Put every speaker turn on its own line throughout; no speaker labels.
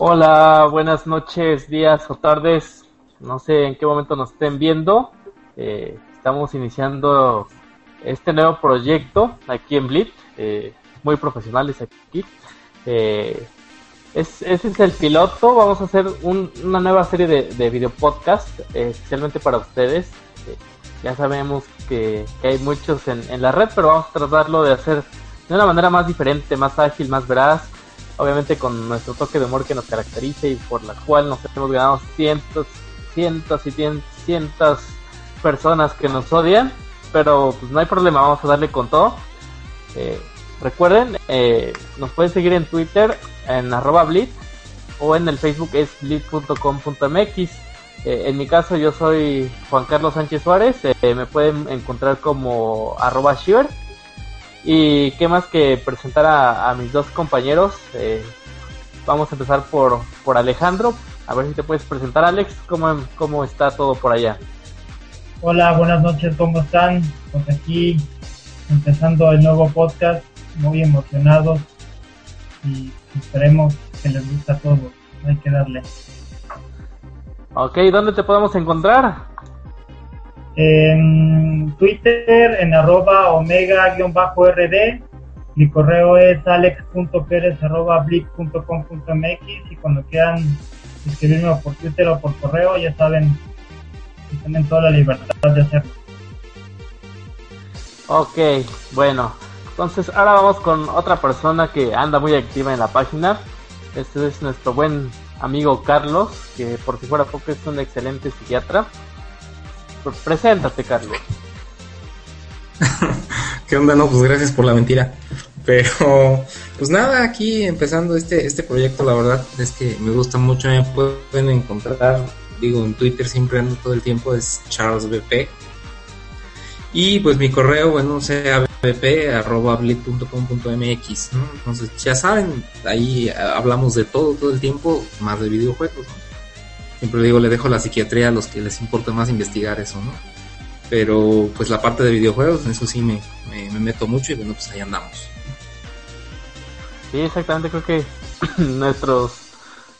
Hola, buenas noches, días o tardes. No sé en qué momento nos estén viendo. Eh, estamos iniciando este nuevo proyecto aquí en Blitz. Eh, muy profesionales aquí. Eh, es, ese es el piloto. Vamos a hacer una nueva serie de, de video podcast especialmente para ustedes. ya sabemos que, hay muchos en, en la red, pero vamos a tratarlo de hacer de una manera más diferente, más ágil, más veraz obviamente con nuestro toque de humor que nos caracteriza y por la cual nos hemos ganado cientos, cientos y cientos personas que nos odian, pero pues no hay problema, vamos a darle con todo. Eh, recuerden, eh, nos pueden seguir en Twitter en arroba blitz o en el Facebook es blitz.com.mx. Eh, en mi caso yo soy Juan Carlos Sánchez Suárez, me pueden encontrar como arroba shiver y qué más que presentar a, mis dos compañeros. Eh, vamos a empezar por, por Alejandro. A ver si te puedes presentar, Alex. ¿Cómo, cómo está todo por allá?
Hola, buenas noches, ¿cómo están? Pues aquí empezando el nuevo podcast, muy emocionados y esperemos que les guste a todos. Hay que darle.
Ok, ¿dónde te podemos encontrar?
En Twitter, en arroba omega-rd. Mi correo es alex.perez.blick.com.mx y cuando quieran escribirme por Twitter o por correo, ya saben que tienen toda la libertad de hacerlo.
Ok, bueno, entonces ahora vamos con otra persona que anda muy activa en la página. Este es nuestro buen amigo Carlos, que por si fuera poco es un excelente psiquiatra. Preséntate, Carlos.
¿Qué onda? No, pues gracias por la mentira. Pero, pues nada, aquí empezando este, este proyecto, la verdad es que me gusta mucho. Me pueden encontrar, digo, en Twitter siempre ando todo el tiempo, es CharlesBP. Y pues mi correo, bueno, sea bp.com.mx, ¿no? Entonces, ya saben, ahí hablamos de todo, todo el tiempo, más de videojuegos, ¿no? Siempre digo, le dejo la psiquiatría a los que les importa más investigar eso, ¿no? Pero pues la parte de videojuegos, en eso sí me, me, meto mucho y bueno, pues ahí andamos.
Sí, exactamente, creo que nuestros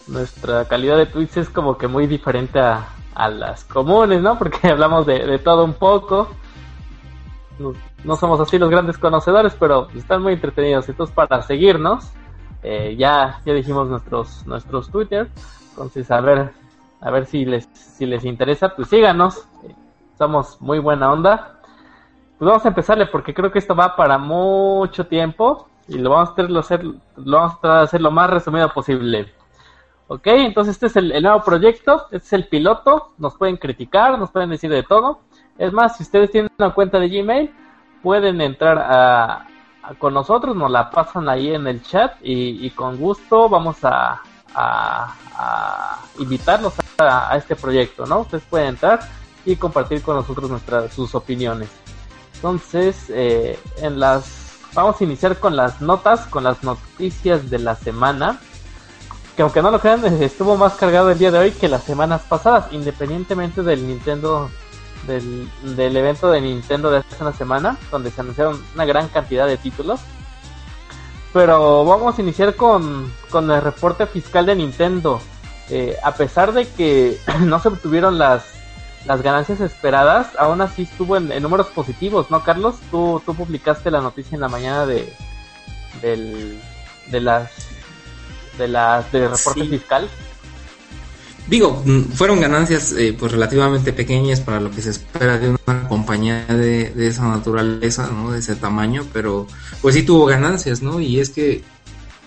nuestra calidad de tweets es como que muy diferente a, a las comunes, ¿no? Porque hablamos de, de todo un poco. No, somos así los grandes conocedores, pero están muy entretenidos. Entonces, para seguirnos, eh, ya, ya dijimos nuestros, nuestros Twitter. Entonces, a ver, a ver si les, si les interesa, pues síganos. Somos muy buena onda. Pues vamos a empezarle porque creo que esto va para mucho tiempo y lo vamos a hacer, lo vamos a hacer lo más resumido posible. Ok, entonces este es el, nuevo proyecto, este es el piloto, nos pueden criticar, nos pueden decir de todo. Es más, si ustedes tienen una cuenta de Gmail, pueden entrar a, con nosotros, nos la pasan ahí en el chat y con gusto vamos a, a, invitarlos a, este proyecto, ¿no? Ustedes pueden entrar y compartir con nosotros nuestras sus opiniones. Entonces, eh, en las vamos a iniciar con las notas, con las noticias de la semana. Que aunque no lo crean, estuvo más cargado el día de hoy que las semanas pasadas, independientemente del Nintendo, del, del evento de Nintendo de hace una semana, donde se anunciaron una gran cantidad de títulos. Pero vamos a iniciar con, con el reporte fiscal de Nintendo. Eh, a pesar de que no se obtuvieron las, las ganancias esperadas, aún así estuvo en, números positivos, ¿no, Carlos? Tú, tú publicaste la noticia en la mañana de, del, de las de las de reporte fiscal.
Digo, mm, fueron ganancias eh, pues relativamente pequeñas para lo que se espera de una compañía de, de, esa naturaleza, ¿no? De ese tamaño, pero pues sí tuvo ganancias, ¿no? Y es que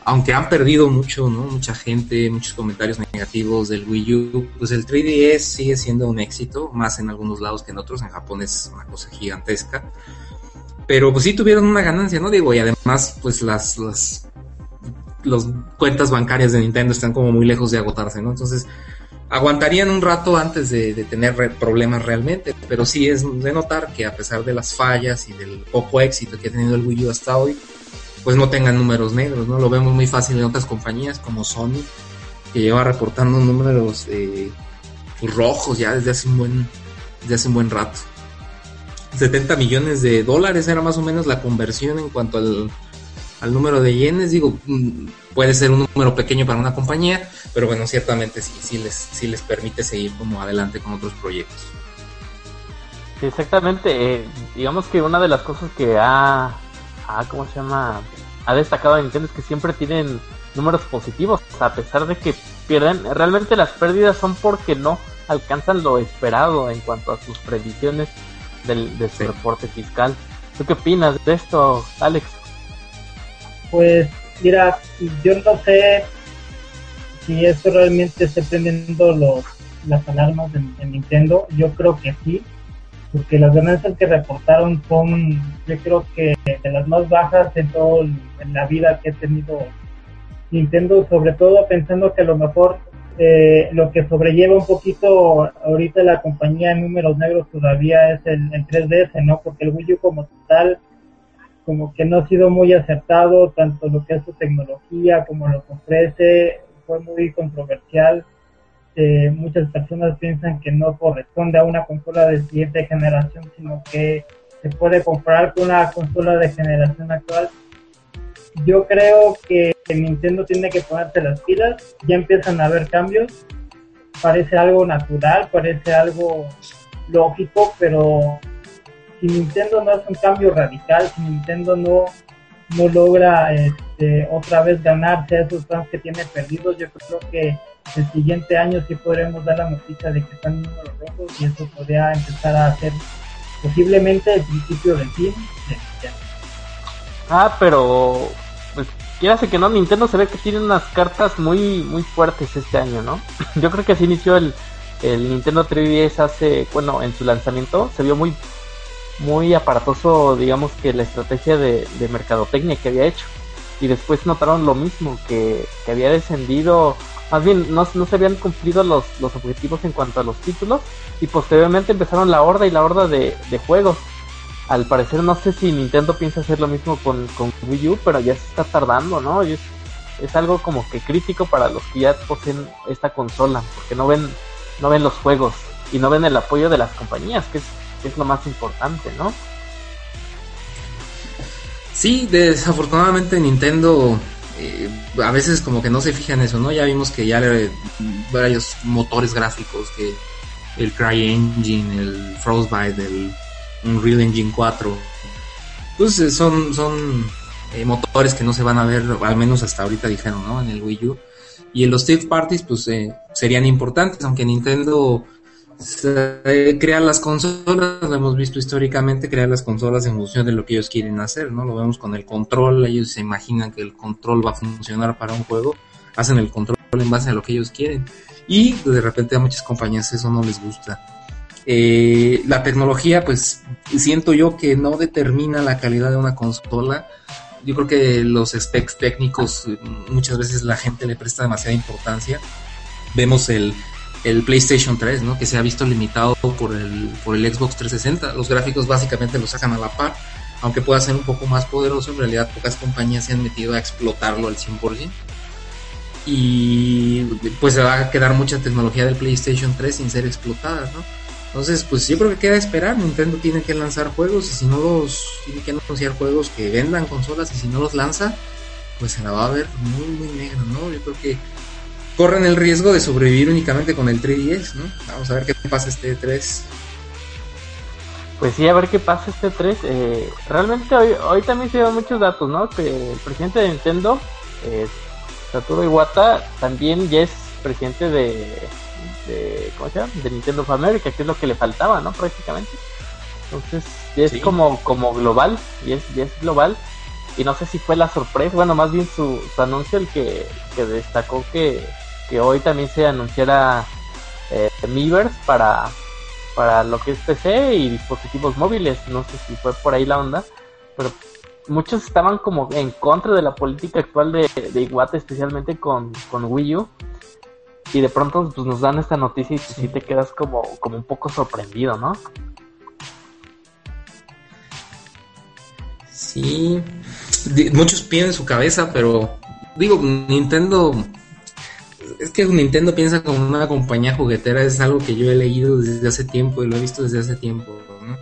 aunque han perdido mucho, ¿no? Mucha gente, muchos comentarios negativos del Wii U, pues el 3DS sigue siendo un éxito, más en algunos lados que en otros, en Japón es una cosa gigantesca. Pero pues sí tuvieron una ganancia, ¿no? Digo, y además pues las, las, las cuentas bancarias de Nintendo están como muy lejos de agotarse, ¿no? Entonces, aguantarían un rato antes de, tener problemas realmente, pero sí es de notar que a pesar de las fallas y del poco éxito que ha tenido el Wii U hasta hoy, pues no tengan números negros, ¿no? Lo vemos muy fácil en otras compañías como Sony, que lleva reportando números eh, pues, rojos ya desde hace un buen, desde hace un buen rato. 70 millones de dólares era más o menos la conversión en cuanto al, al número de yenes, digo, mm, puede ser un número pequeño para una compañía, pero bueno, ciertamente sí, sí les, sí les permite seguir como adelante con otros proyectos.
Sí, exactamente. Eh, digamos que una de las cosas que ha, ha, ¿cómo se llama? Ha destacado Nintendo es que siempre tienen números positivos, a pesar de que pierden. Realmente las pérdidas son porque no alcanzan lo esperado en cuanto a sus previsiones del, de su reporte fiscal. ¿Tú qué opinas de esto, Alex?
Pues mira, yo no sé si esto realmente está prendiendo los, las alarmas de, Nintendo. Yo creo que sí, porque las ganancias que reportaron son, yo creo que de las más bajas en toda la vida que ha tenido Nintendo, sobre todo pensando que a lo mejor eh, lo que sobrelleva un poquito ahorita la compañía en números negros todavía es el, 3DS, ¿no? Porque el Wii U como tal, como que no ha sido muy acertado, tanto lo que es su tecnología como lo que ofrece, fue muy controversial. Eh, muchas personas piensan que no corresponde a una consola de siguiente generación, sino que se puede comprar con una consola de generación actual yo creo que Nintendo tiene que ponerse las pilas, ya empiezan a haber cambios, parece algo natural, parece algo lógico, pero si Nintendo no hace un cambio radical, si Nintendo no, no logra este, otra vez ganarse esos fans que tiene perdidos, yo creo que el siguiente año sí podremos dar la noticia de que están en números rojos y eso podría empezar a ser posiblemente el principio del fin de Nintendo.
Ah, pero pues quieras que no, Nintendo se ve que tiene unas cartas muy muy fuertes este año, ¿no? Yo creo que así inició el, el Nintendo 3DS hace, bueno, en su lanzamiento se vio muy muy aparatoso, digamos que la estrategia de, mercadotecnia que había hecho. Y después notaron lo mismo, que, que había descendido, más bien no, no se habían cumplido los, los objetivos en cuanto a los títulos. Y posteriormente empezaron la horda y la horda de, de juegos al parecer no sé si Nintendo piensa hacer lo mismo con, con Wii U, pero ya se está tardando, ¿no? es, es algo como que crítico para los que ya poseen esta consola, porque no ven, no ven los juegos y no ven el apoyo de las compañías, que es, es lo más importante, ¿no?
Sí, desafortunadamente Nintendo eh, a veces como que no se fija en eso, ¿no? Ya vimos que ya le, varios motores gráficos, que el CryEngine, el Frostbite, el Unreal Engine 4. Pues eh, son, son eh, motores que no se van a ver, al menos hasta ahorita dijeron, ¿no? En el Wii U. Y en los third parties, pues eh, serían importantes, aunque Nintendo crea las consolas, lo hemos visto históricamente, crea las consolas en función de lo que ellos quieren hacer, ¿no? Lo vemos con el control, ellos se imaginan que el control va a funcionar para un juego, hacen el control en base a lo que ellos quieren. Y de repente a muchas compañías eso no les gusta. Eh, la tecnología, pues siento yo que no determina la calidad de una consola. Yo creo que los specs técnicos muchas veces la gente le presta demasiada importancia. Vemos el, el PlayStation 3, ¿no? que se ha visto limitado por el, por el Xbox 360. Los gráficos básicamente lo sacan a la par, aunque pueda ser un poco más poderoso, en realidad pocas compañías se han metido a explotarlo al 100%. Y pues se va a quedar mucha tecnología del PlayStation 3 sin ser explotada, ¿no? Entonces, pues yo creo que queda esperar. Nintendo tiene que lanzar juegos y si no los tiene que anunciar juegos que vendan consolas y si no los lanza, pues se la va a ver muy, muy negra, ¿no? Yo creo que corren el riesgo de sobrevivir únicamente con el 3DS, ¿no? Vamos a ver qué pasa este 3.
Pues sí, a ver qué pasa este 3. Eh, realmente hoy, hoy también se dan muchos datos, ¿no? Que el presidente de Nintendo, eh, Satoru Iwata, también ya es presidente de de, ¿cómo se llama? de Nintendo of America, que es lo que le faltaba, ¿no? Prácticamente. Entonces, ya es como, como global, y es, es global. Y no sé si fue la sorpresa, bueno, más bien su, anuncio el que, destacó que, hoy también se anunciara eh, Miiverse para, para lo que es PC y dispositivos móviles. No sé si fue por ahí la onda, pero muchos estaban como en contra de la política actual de, de Iwata, especialmente con, con Wii U y de pronto pues, nos dan esta noticia y sí. te quedas como, como un poco sorprendido, ¿no?
Sí, muchos piden su cabeza, pero digo, Nintendo, es que Nintendo piensa como una compañía juguetera, es algo que yo he leído desde hace tiempo y lo he visto desde hace tiempo, ¿no?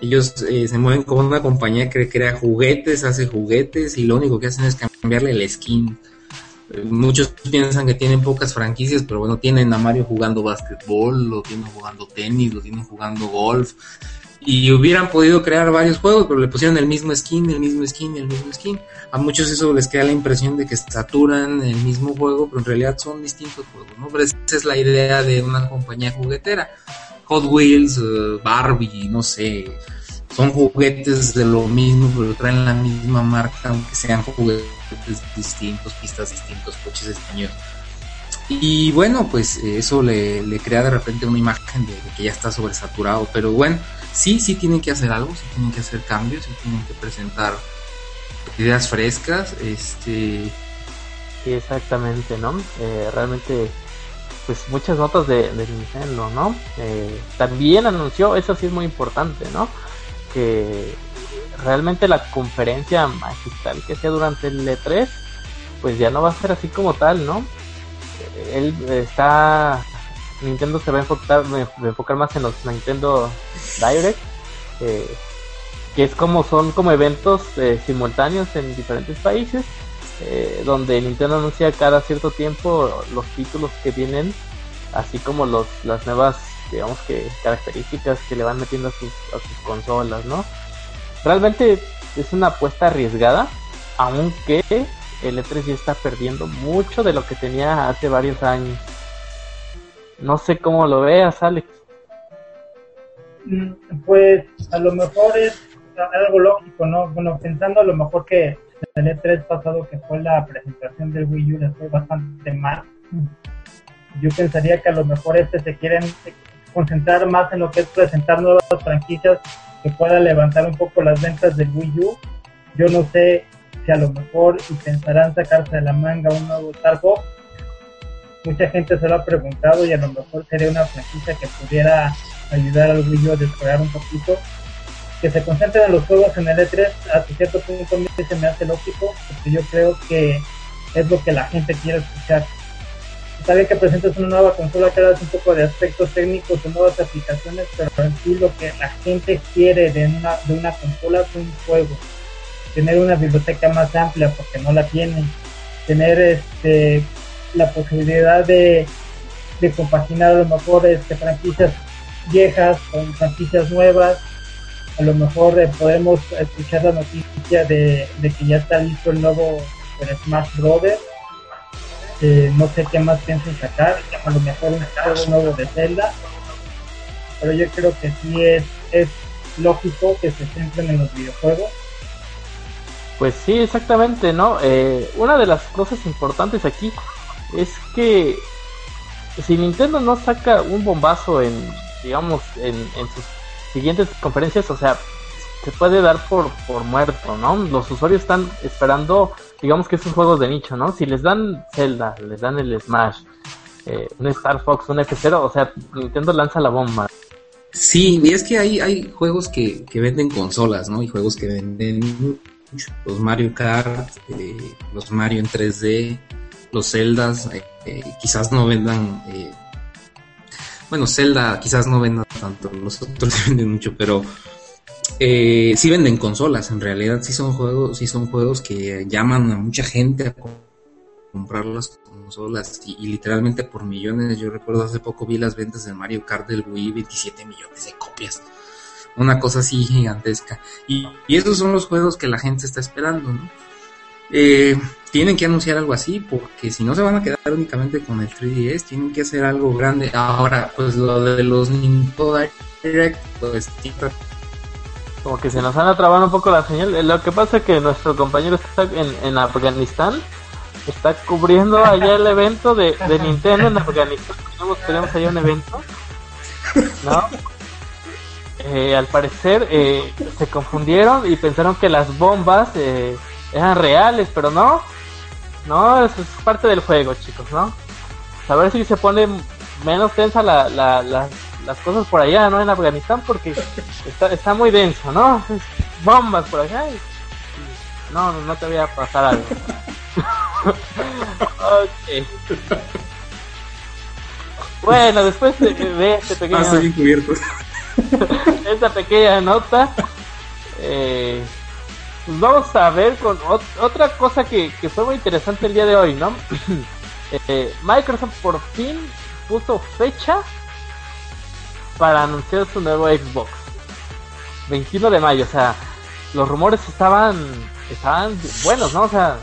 Ellos eh, se mueven como una compañía que crea juguetes, hace juguetes y lo único que hacen es cambiarle el skin. Muchos piensan que tienen pocas franquicias, pero bueno, tienen a Mario jugando básquetbol, lo tienen jugando tenis, lo tienen jugando golf. Y hubieran podido crear varios juegos, pero le pusieron el mismo skin, el mismo skin, el mismo skin. A muchos eso les queda la impresión de que saturan el mismo juego, pero en realidad son distintos juegos, ¿no? Pero esa es la idea de una compañía juguetera Hot Wheels, eh, Barbie, no sé, son juguetes de lo mismo, pero traen la misma marca, aunque sean juguetes distintos, pistas distintos, coches españoles. Y bueno, pues eso le, crea de repente una imagen de, que ya está sobresaturado, pero bueno, sí, sí tienen que hacer algo, sí tienen que hacer cambios, sí tienen que presentar ideas frescas, este...
Sí, exactamente, ¿no? Eh, realmente pues muchas notas de, Nintendo, ¿no? Eh, también anunció, eso sí es muy importante, ¿no? Que realmente la conferencia magistral que sea durante el E3, pues ya no va a ser así como tal, ¿no? Él está, Nintendo se va a enfocar, más en los Nintendo Direct, eh, que es como son como eventos eh, simultáneos en diferentes países eh, donde Nintendo anuncia cada cierto tiempo los títulos que vienen, así como los, las nuevas, digamos que características que le van metiendo a sus, a sus consolas, ¿no? Realmente es una apuesta arriesgada, aunque el E3 ya está perdiendo mucho de lo que tenía hace varios años. No sé cómo lo veas, Alex.
Mm, pues a lo mejor es algo lógico, ¿no? Bueno, pensando a lo mejor que el E3 pasado, que fue la presentación del Wii U, les fue bastante mal. Yo pensaría que a lo mejor este se quieren concentrar más en lo que es presentar nuevas franquicias que pueda levantar un poco las ventas del Wii U. Yo no sé a lo mejor y pensarán sacarse de la manga un nuevo Star Fox. Mucha gente se lo ha preguntado y a lo mejor sería una franquicia que pudiera ayudar al Wii a despegar un poquito que se concentren en los juegos en el E3 hasta cierto punto se me hace lógico porque yo creo que es lo que la gente quiere escuchar. Está bien que presentes una nueva consola que hagas un poco de aspectos técnicos, de nuevas aplicaciones, pero en sí lo que la gente quiere de una, de una consola es un juego. Tener una biblioteca más amplia porque no la tienen. Tener este la posibilidad de, de compaginar a lo mejor este, franquicias viejas con franquicias nuevas a lo mejor eh, podemos escuchar la noticia de, que ya está listo el nuevo Smash Brothers. Eh, no sé qué más piensan sacar, a lo mejor un juego nuevo de Zelda, pero yo creo que sí es, es lógico que se centren en los videojuegos.
Pues sí, exactamente, ¿no? Eh, una de las cosas importantes aquí es que si Nintendo no saca un bombazo en, digamos, en, sus siguientes conferencias, o sea, se puede dar por, por muerto, ¿no? Los usuarios están esperando, digamos que esos juegos de nicho, ¿no? Si les dan Zelda, les dan el Smash, eh, un Star Fox, un F0, o sea, Nintendo lanza la bomba.
Sí, y es que hay, hay juegos que, que venden consolas, ¿no? Y juegos que venden los Mario Kart, eh, los Mario en 3D, los Zeldas, eh, quizás no vendan bueno, Zelda quizás no venda tanto, los otros venden mucho, pero eh, sí venden consolas, en realidad sí son juegos, sí son juegos que llaman a mucha gente a comprar las consolas y, literalmente por millones. Yo recuerdo hace poco vi las ventas de Mario Kart del Wii, 27 millones de copias. Una cosa así gigantesca. Y, y esos son los juegos que la gente está esperando, ¿no? Eh, tienen que anunciar algo así, porque si no se van a quedar únicamente con el 3DS, tienen que hacer algo grande. Ahora, pues lo de los Nintendo Direct, pues
como que se nos van a trabar un poco la señal. Lo que pasa es que nuestro compañero está en, Afganistán, está cubriendo allá el evento de, Nintendo en Afganistán. Tenemos, allá un evento, ¿no? Eh, al parecer eh, se confundieron y pensaron que las bombas eh, eran reales, pero no. No, eso es parte del juego, chicos, ¿no? A ver si se pone menos tensa la, la, las cosas por allá, ¿no? En Afganistán, porque está, está muy denso, ¿no? Bombas por allá y, no, no te voy a pasar algo. ok. Bueno, después de, este pequeño...
Ah, encubierto.
esta pequeña nota, eh, pues vamos a ver con otra cosa que, fue muy interesante el día de hoy, ¿no? Eh, Microsoft por fin puso fecha para anunciar su nuevo Xbox. 21 de mayo, o sea, los rumores estaban estaban buenos, ¿no? O sea,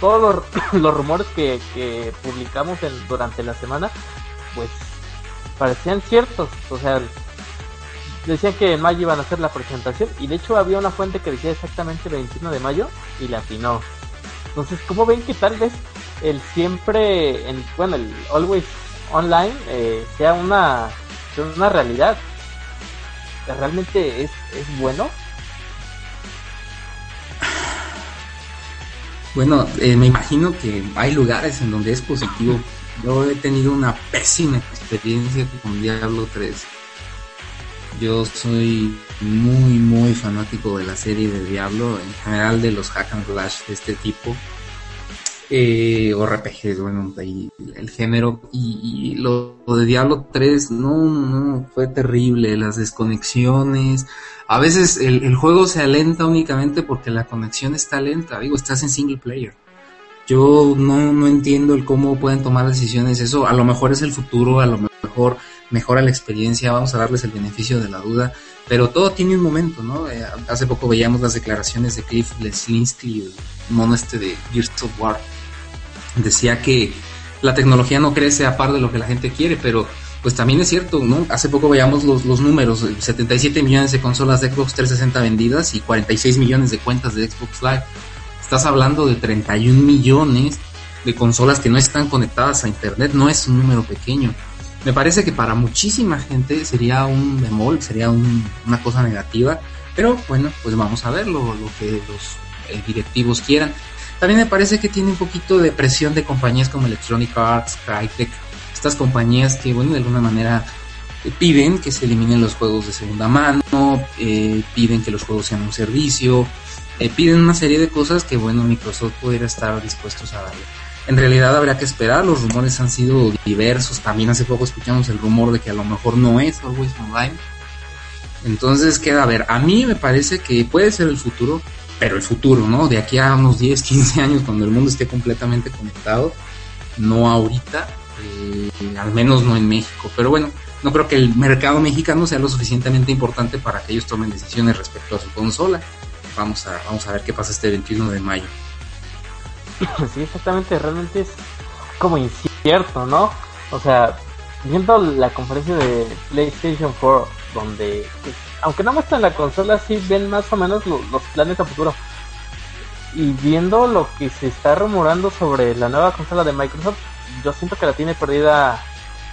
todos los, rumores que, que publicamos en, durante la semana, pues parecían ciertos. O sea, decían que en mayo iban a hacer la presentación y de hecho había una fuente que decía exactamente 21 de mayo y la afinó. Entonces, ¿cómo ven que tal vez el siempre, en, bueno, el always online eh, sea una, una realidad? ¿Realmente es, es bueno?
Bueno, eh, me imagino que hay lugares en donde es positivo. Yo he tenido una pésima experiencia con Diablo 3. Yo soy muy, muy fanático de la serie de Diablo, en general de los hack and slash de este tipo. Eh, o RPGs, bueno, ahí el género. Y, lo, de Diablo 3, no, no, fue terrible. Las desconexiones. A veces el, el, juego se alenta únicamente porque la conexión está lenta. Digo, estás en single player. Yo no, no entiendo el cómo pueden tomar decisiones. Eso a lo mejor es el futuro, a lo mejor mejora la experiencia, vamos a darles el beneficio de la duda, pero todo tiene un momento, ¿no? Eh, hace poco veíamos las declaraciones de Cliff Leslinsky, el mono este de Gears of War. Decía que la tecnología no crece a par de lo que la gente quiere, pero pues también es cierto, ¿no? Hace poco veíamos los, los números, 77 millones de consolas de Xbox 360 vendidas y 46 millones de cuentas de Xbox Live. Estás hablando de 31 millones de consolas que no están conectadas a Internet, no es un número pequeño me parece que para muchísima gente sería un bemol, sería una cosa negativa, pero bueno, pues vamos a ver lo, que los eh, directivos quieran. También me parece que tiene un poquito de presión de compañías como Electronic Arts, Crytek, estas compañías que, bueno, de alguna manera eh, piden que se eliminen los juegos de segunda mano, eh, piden que los juegos sean un servicio, piden una serie de cosas que, bueno, Microsoft pudiera estar dispuestos a darle. En realidad habría que esperar, los rumores han sido diversos. También hace poco escuchamos el rumor de que a lo mejor no es Always Online. Entonces queda a ver, a mí me parece que puede ser el futuro, pero el futuro, ¿no? De aquí a unos 10, 15 años, cuando el mundo esté completamente conectado, no ahorita, eh, al menos no en México. Pero bueno, no creo que el mercado mexicano sea lo suficientemente importante para que ellos tomen decisiones respecto a su consola. Vamos a, vamos a ver qué pasa este 21 de mayo.
sí, exactamente, realmente es como incierto, ¿no? O sea, viendo la conferencia de PlayStation 4, donde, aunque no muestran la consola, sí ven más o menos los planes a futuro. Y viendo lo que se está rumorando sobre la nueva consola de Microsoft, yo siento que la tiene perdida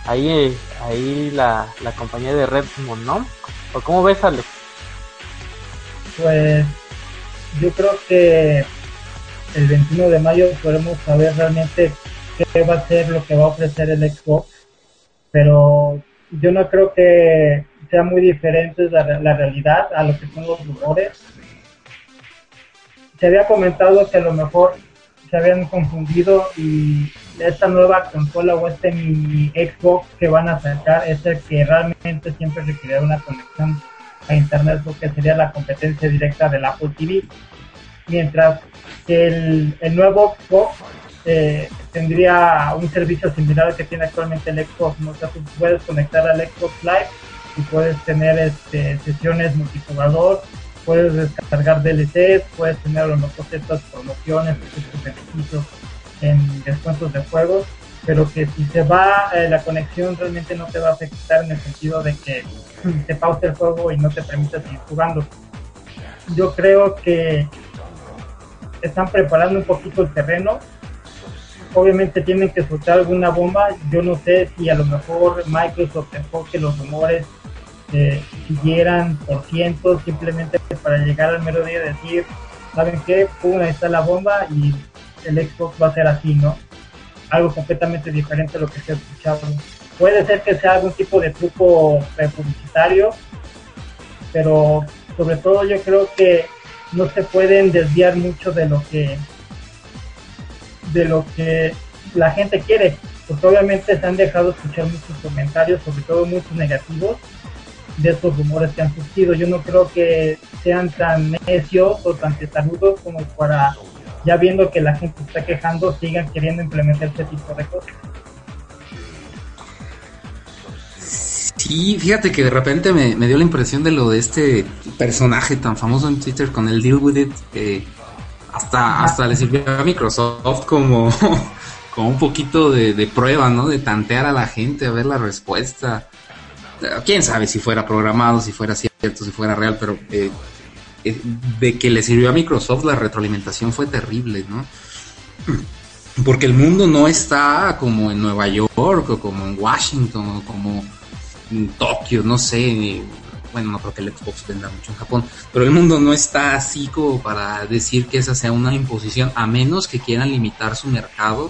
ahí, ahí la, la compañía de Redmond, ¿no? ¿O cómo ves, Alex?
Pues yo creo que el 21 de mayo podremos saber realmente qué va a ser lo que va a ofrecer el Xbox, pero yo no creo que sea muy diferente la, la realidad a lo que son los rumores. Se había comentado que a lo mejor se habían confundido y esta nueva consola o este mini Xbox que van a sacar es el que realmente siempre requiere una conexión a internet porque sería la competencia directa del Apple TV mientras el, el nuevo Xbox eh, tendría un servicio similar al que tiene actualmente el Xbox, ¿no? tú puedes conectar al Xbox Live y puedes tener este, sesiones multijugador, puedes descargar DLCs, puedes tener a lo mejor ciertas promociones, ciertos beneficios en descuentos de juegos, pero que si se va eh, la conexión realmente no te va a afectar en el sentido de que te pause el juego y no te permite seguir jugando. Yo creo que están preparando un poquito el terreno. Obviamente tienen que soltar alguna bomba. Yo no sé si a lo mejor Microsoft dejó que los rumores eh, siguieran por cientos simplemente para llegar al mero día y decir, ¿saben qué? Pum, ahí está la bomba y el Xbox va a ser así, ¿no? Algo completamente diferente a lo que se ha escuchado. Puede ser que sea algún tipo de truco publicitario, pero sobre todo yo creo que no se pueden desviar mucho de lo que de lo que la gente quiere porque obviamente se han dejado escuchar muchos comentarios sobre todo muchos negativos de estos rumores que han surgido. Yo no creo que sean tan necios o tan testarudos como para, ya viendo que la gente está quejando, sigan queriendo implementar este tipo de cosas.
Sí, fíjate que de repente me, dio la impresión de lo de este personaje tan famoso en Twitter con el Deal With It, que hasta, hasta le sirvió a Microsoft como, como un poquito de, prueba, ¿no? De tantear a la gente, a ver la respuesta. Quién sabe si fuera programado, si fuera cierto, si fuera real, pero eh, eh, de que le sirvió a Microsoft la retroalimentación fue terrible, ¿no? Porque el mundo no está como en Nueva York o como en Washington o como Tokio, no sé. Bueno, no creo que el Xbox venda mucho en Japón, pero el mundo no está así como para decir que esa sea una imposición, a menos que quieran limitar su mercado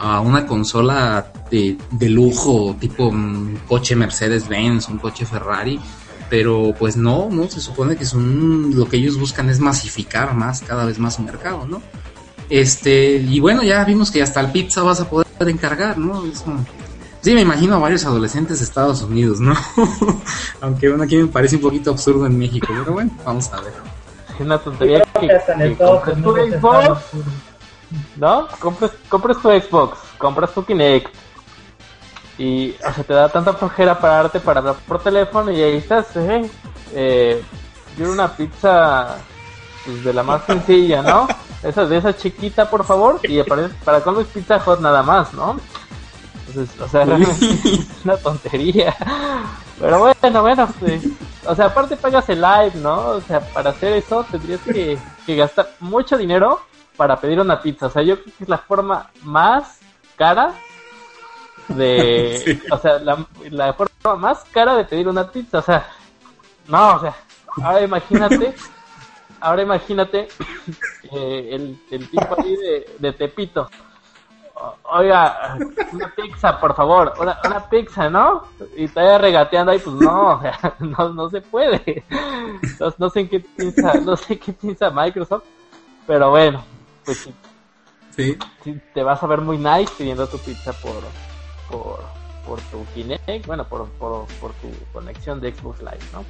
a una consola de, lujo, tipo un coche Mercedes-Benz, un coche Ferrari, pero pues no, no, se supone que son lo que ellos buscan es masificar más, cada vez más su mercado, ¿no? Este, y bueno, ya vimos que hasta el pizza vas a poder encargar, ¿no? Sí, me imagino a varios adolescentes de Estados Unidos, ¿no? Aunque bueno, aquí me parece un poquito absurdo en México, pero bueno, vamos a ver.
Es una tontería que, que, ¿no? Compras, compras tu Xbox, compras tu Kinect y o sea, te da tanta flojera pararte para hablar por teléfono y ahí estás, eh, eh quiero una pizza pues, de la más sencilla, ¿no? Esa de esa chiquita, por favor, y aparece para cuando es pizza hot nada más, ¿no? Entonces, o sea, es una tontería. Pero bueno, bueno, pues, o sea, aparte pagas el live, ¿no? O sea, para hacer eso tendrías que, que gastar mucho dinero para pedir una pizza. O sea, yo creo que es la forma más cara de... O sea, la, forma más cara de pedir una pizza. O sea, no, o sea, ahora imagínate, ahora imagínate eh, el, el, tipo ahí de, de Tepito. Oiga, una pizza, por favor, una, una pizza, ¿no? Y está regateando ahí, pues no, o sea, no, no se puede. No, no sé en qué piensa, no sé qué piensa Microsoft, pero bueno, pues sí. te vas a ver muy nice pidiendo tu pizza por, por, por tu Kinect, bueno, por, por, por tu conexión de Xbox Live, ¿no?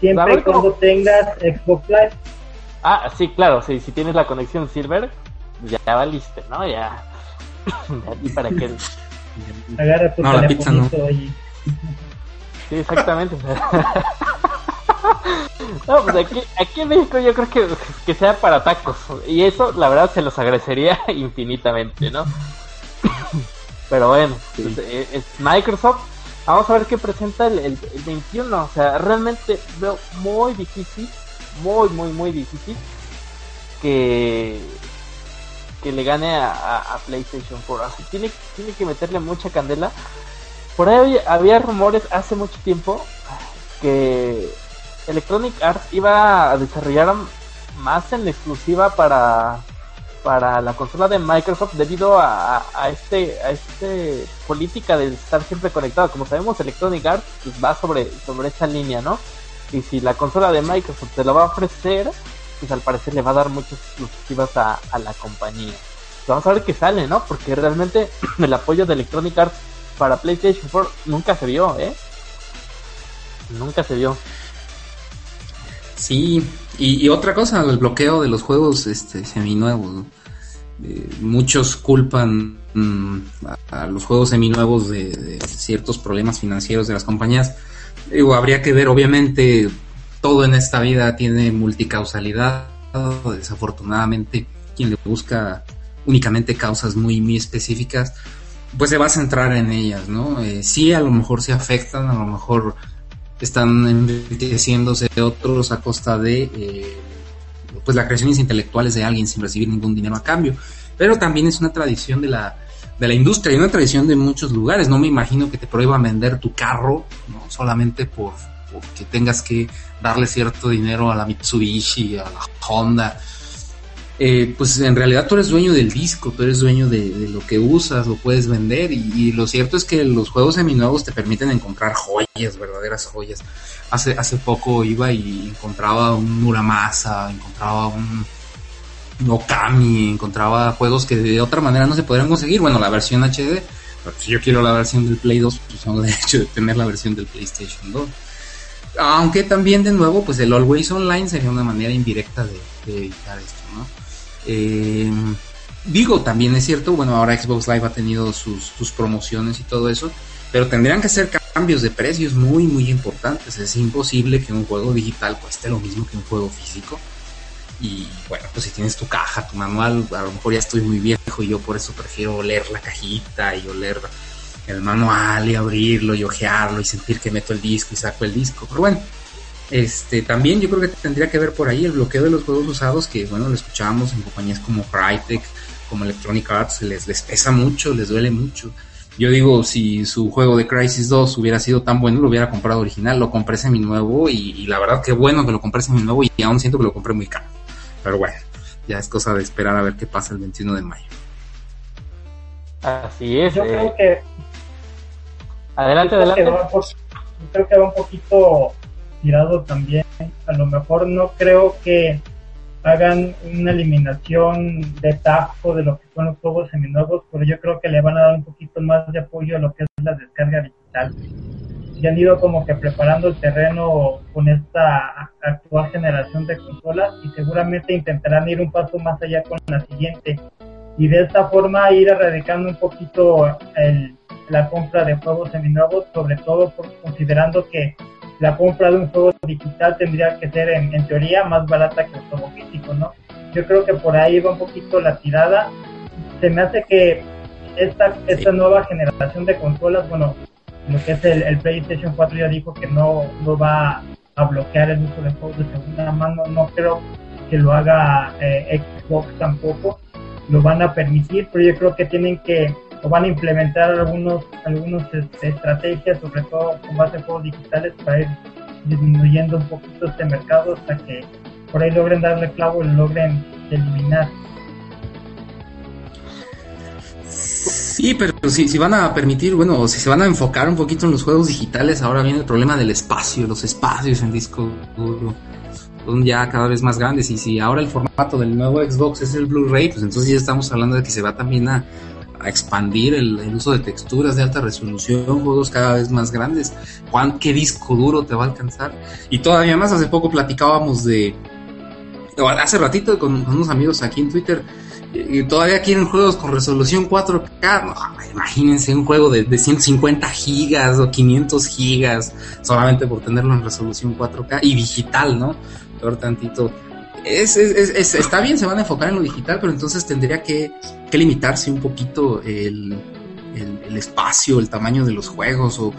Siempre y cuando tengas Xbox Live.
Ah, sí, claro, sí, si tienes la conexión Silver, ya valiste, ¿no? Ya. ¿Y para qué?
Agarra tu no, la pizza no.
Sí, exactamente. No, pues aquí, aquí en México yo creo que, que sea para tacos. Y eso, la verdad, se los agradecería infinitamente, ¿no? Pero bueno, pues, eh, es Microsoft. Vamos a ver qué presenta el, el, 21. O sea, realmente veo muy difícil, muy, muy, muy difícil que, que le gane a, a, PlayStation 4. Así tiene, tiene que meterle mucha candela. Por ahí había rumores hace mucho tiempo que Electronic Arts iba a desarrollar más en exclusiva para para la consola de Microsoft debido a, este a este política de estar siempre conectado como sabemos Electronic Arts pues, va sobre sobre esa línea no y si la consola de Microsoft te lo va a ofrecer pues al parecer le va a dar muchas exclusivas a, a la compañía vamos a ver qué sale no porque realmente el apoyo de Electronic Arts para PlayStation 4 nunca se vio eh nunca se vio
Sí, y, otra cosa, el bloqueo de los juegos este, seminuevos. Eh, muchos culpan mm, a, los juegos seminuevos de, de ciertos problemas financieros de las compañías. Digo, habría que ver, obviamente, todo en esta vida tiene multicausalidad. Desafortunadamente, quien le busca únicamente causas muy, muy específicas, pues se va a centrar en ellas, ¿no? Eh, sí, a lo mejor se afectan, a lo mejor están enriqueciéndose otros a costa de eh, pues las creaciones intelectuales de alguien sin recibir ningún dinero a cambio. Pero también es una tradición de la, de la industria y una tradición de muchos lugares. No me imagino que te prohíban vender tu carro ¿no? solamente por, que tengas que darle cierto dinero a la Mitsubishi, a la Honda eh, pues en realidad tú eres dueño del disco, tú eres dueño de, lo que usas, lo puedes vender y, lo cierto es que los juegos seminuevos te permiten encontrar joyas, verdaderas joyas. Hace, hace poco iba y encontraba un Muramasa, encontraba un Okami, encontraba juegos que de otra manera no se podrían conseguir. Bueno, la versión HD si yo quiero la versión del Play 2, pues tengo derecho de tener la versión del PlayStation 2. Aunque también, de nuevo, pues el Always Online sería una manera indirecta de, evitar esto, ¿no? Eh, digo, también es cierto, bueno, ahora Xbox Live ha tenido sus, sus promociones y todo eso, pero tendrían que ser cambios de precios muy, muy importantes. Es imposible que un juego digital cueste lo mismo que un juego físico. Y bueno, pues si tienes tu caja, tu manual, a lo mejor ya estoy muy viejo y yo por eso prefiero oler la cajita y oler el manual y abrirlo y ojearlo y sentir que meto el disco y saco el disco. Pero bueno, este también yo creo que tendría que ver por ahí el bloqueo de los juegos usados que bueno, lo escuchábamos en compañías como Crytek, como Electronic Arts, les, les pesa mucho, les duele mucho. Yo digo, si su juego de Crisis 2 hubiera sido tan bueno, lo hubiera comprado original, lo compré semi nuevo y, la verdad que bueno que lo compré semi nuevo y aún siento que lo compré muy caro. Pero bueno, ya es cosa de esperar a ver qué pasa el 21 de mayo.
Así es.
Yo creo eh. que...
Adelante, adelante.
yo creo que va un poquito tirado también. A lo mejor no creo que hagan una eliminación de tajo de lo que son los juegos seminuevos, pero yo creo que le van a dar un poquito más de apoyo a lo que es la descarga digital. Y han ido como que preparando el terreno con esta actual generación de consolas y seguramente intentarán ir un paso más allá con la siguiente y de esta forma ir erradicando un poquito el, la compra de juegos seminuevos, sobre todo considerando que la compra de un juego digital tendría que ser en, teoría más barata que el juego físico, ¿no? Yo creo que por ahí va un poquito la tirada. Se me hace que esta, esta nueva generación de consolas, bueno, lo que es el, PlayStation 4 ya dijo que no, no va a bloquear el uso de juegos de segunda mano, no creo que lo haga eh, Xbox tampoco, lo van a permitir, pero yo creo que tienen que o van a implementar algunos algunos este, estrategias, sobre todo con base en juegos digitales, para ir disminuyendo un poquito este mercado hasta que por ahí logren darle clavo y lo logren eliminar.
Sí, pero si, si van a permitir, bueno, si se van a enfocar un poquito en los juegos digitales, ahora viene el problema del espacio, los espacios en disco son ya cada vez más grandes y si ahora el formato del nuevo Xbox es el Blu-ray, pues entonces ya estamos hablando de que se va también a, a expandir el, uso de texturas de alta resolución, juegos cada vez más grandes. ¿Cuán, ¿Qué disco duro te va a alcanzar? Y todavía más, hace poco platicábamos de... Hace ratito con, unos amigos aquí en Twitter, y todavía quieren juegos con resolución 4K. imagínense un juego de, de, 150 gigas o 500 gigas solamente por tenerlo en resolución 4K y digital, ¿no? Peor tantito es, es, está bien, se van a enfocar en lo digital, pero entonces tendría que, limitarse un poquito el, espacio, el tamaño de los juegos o,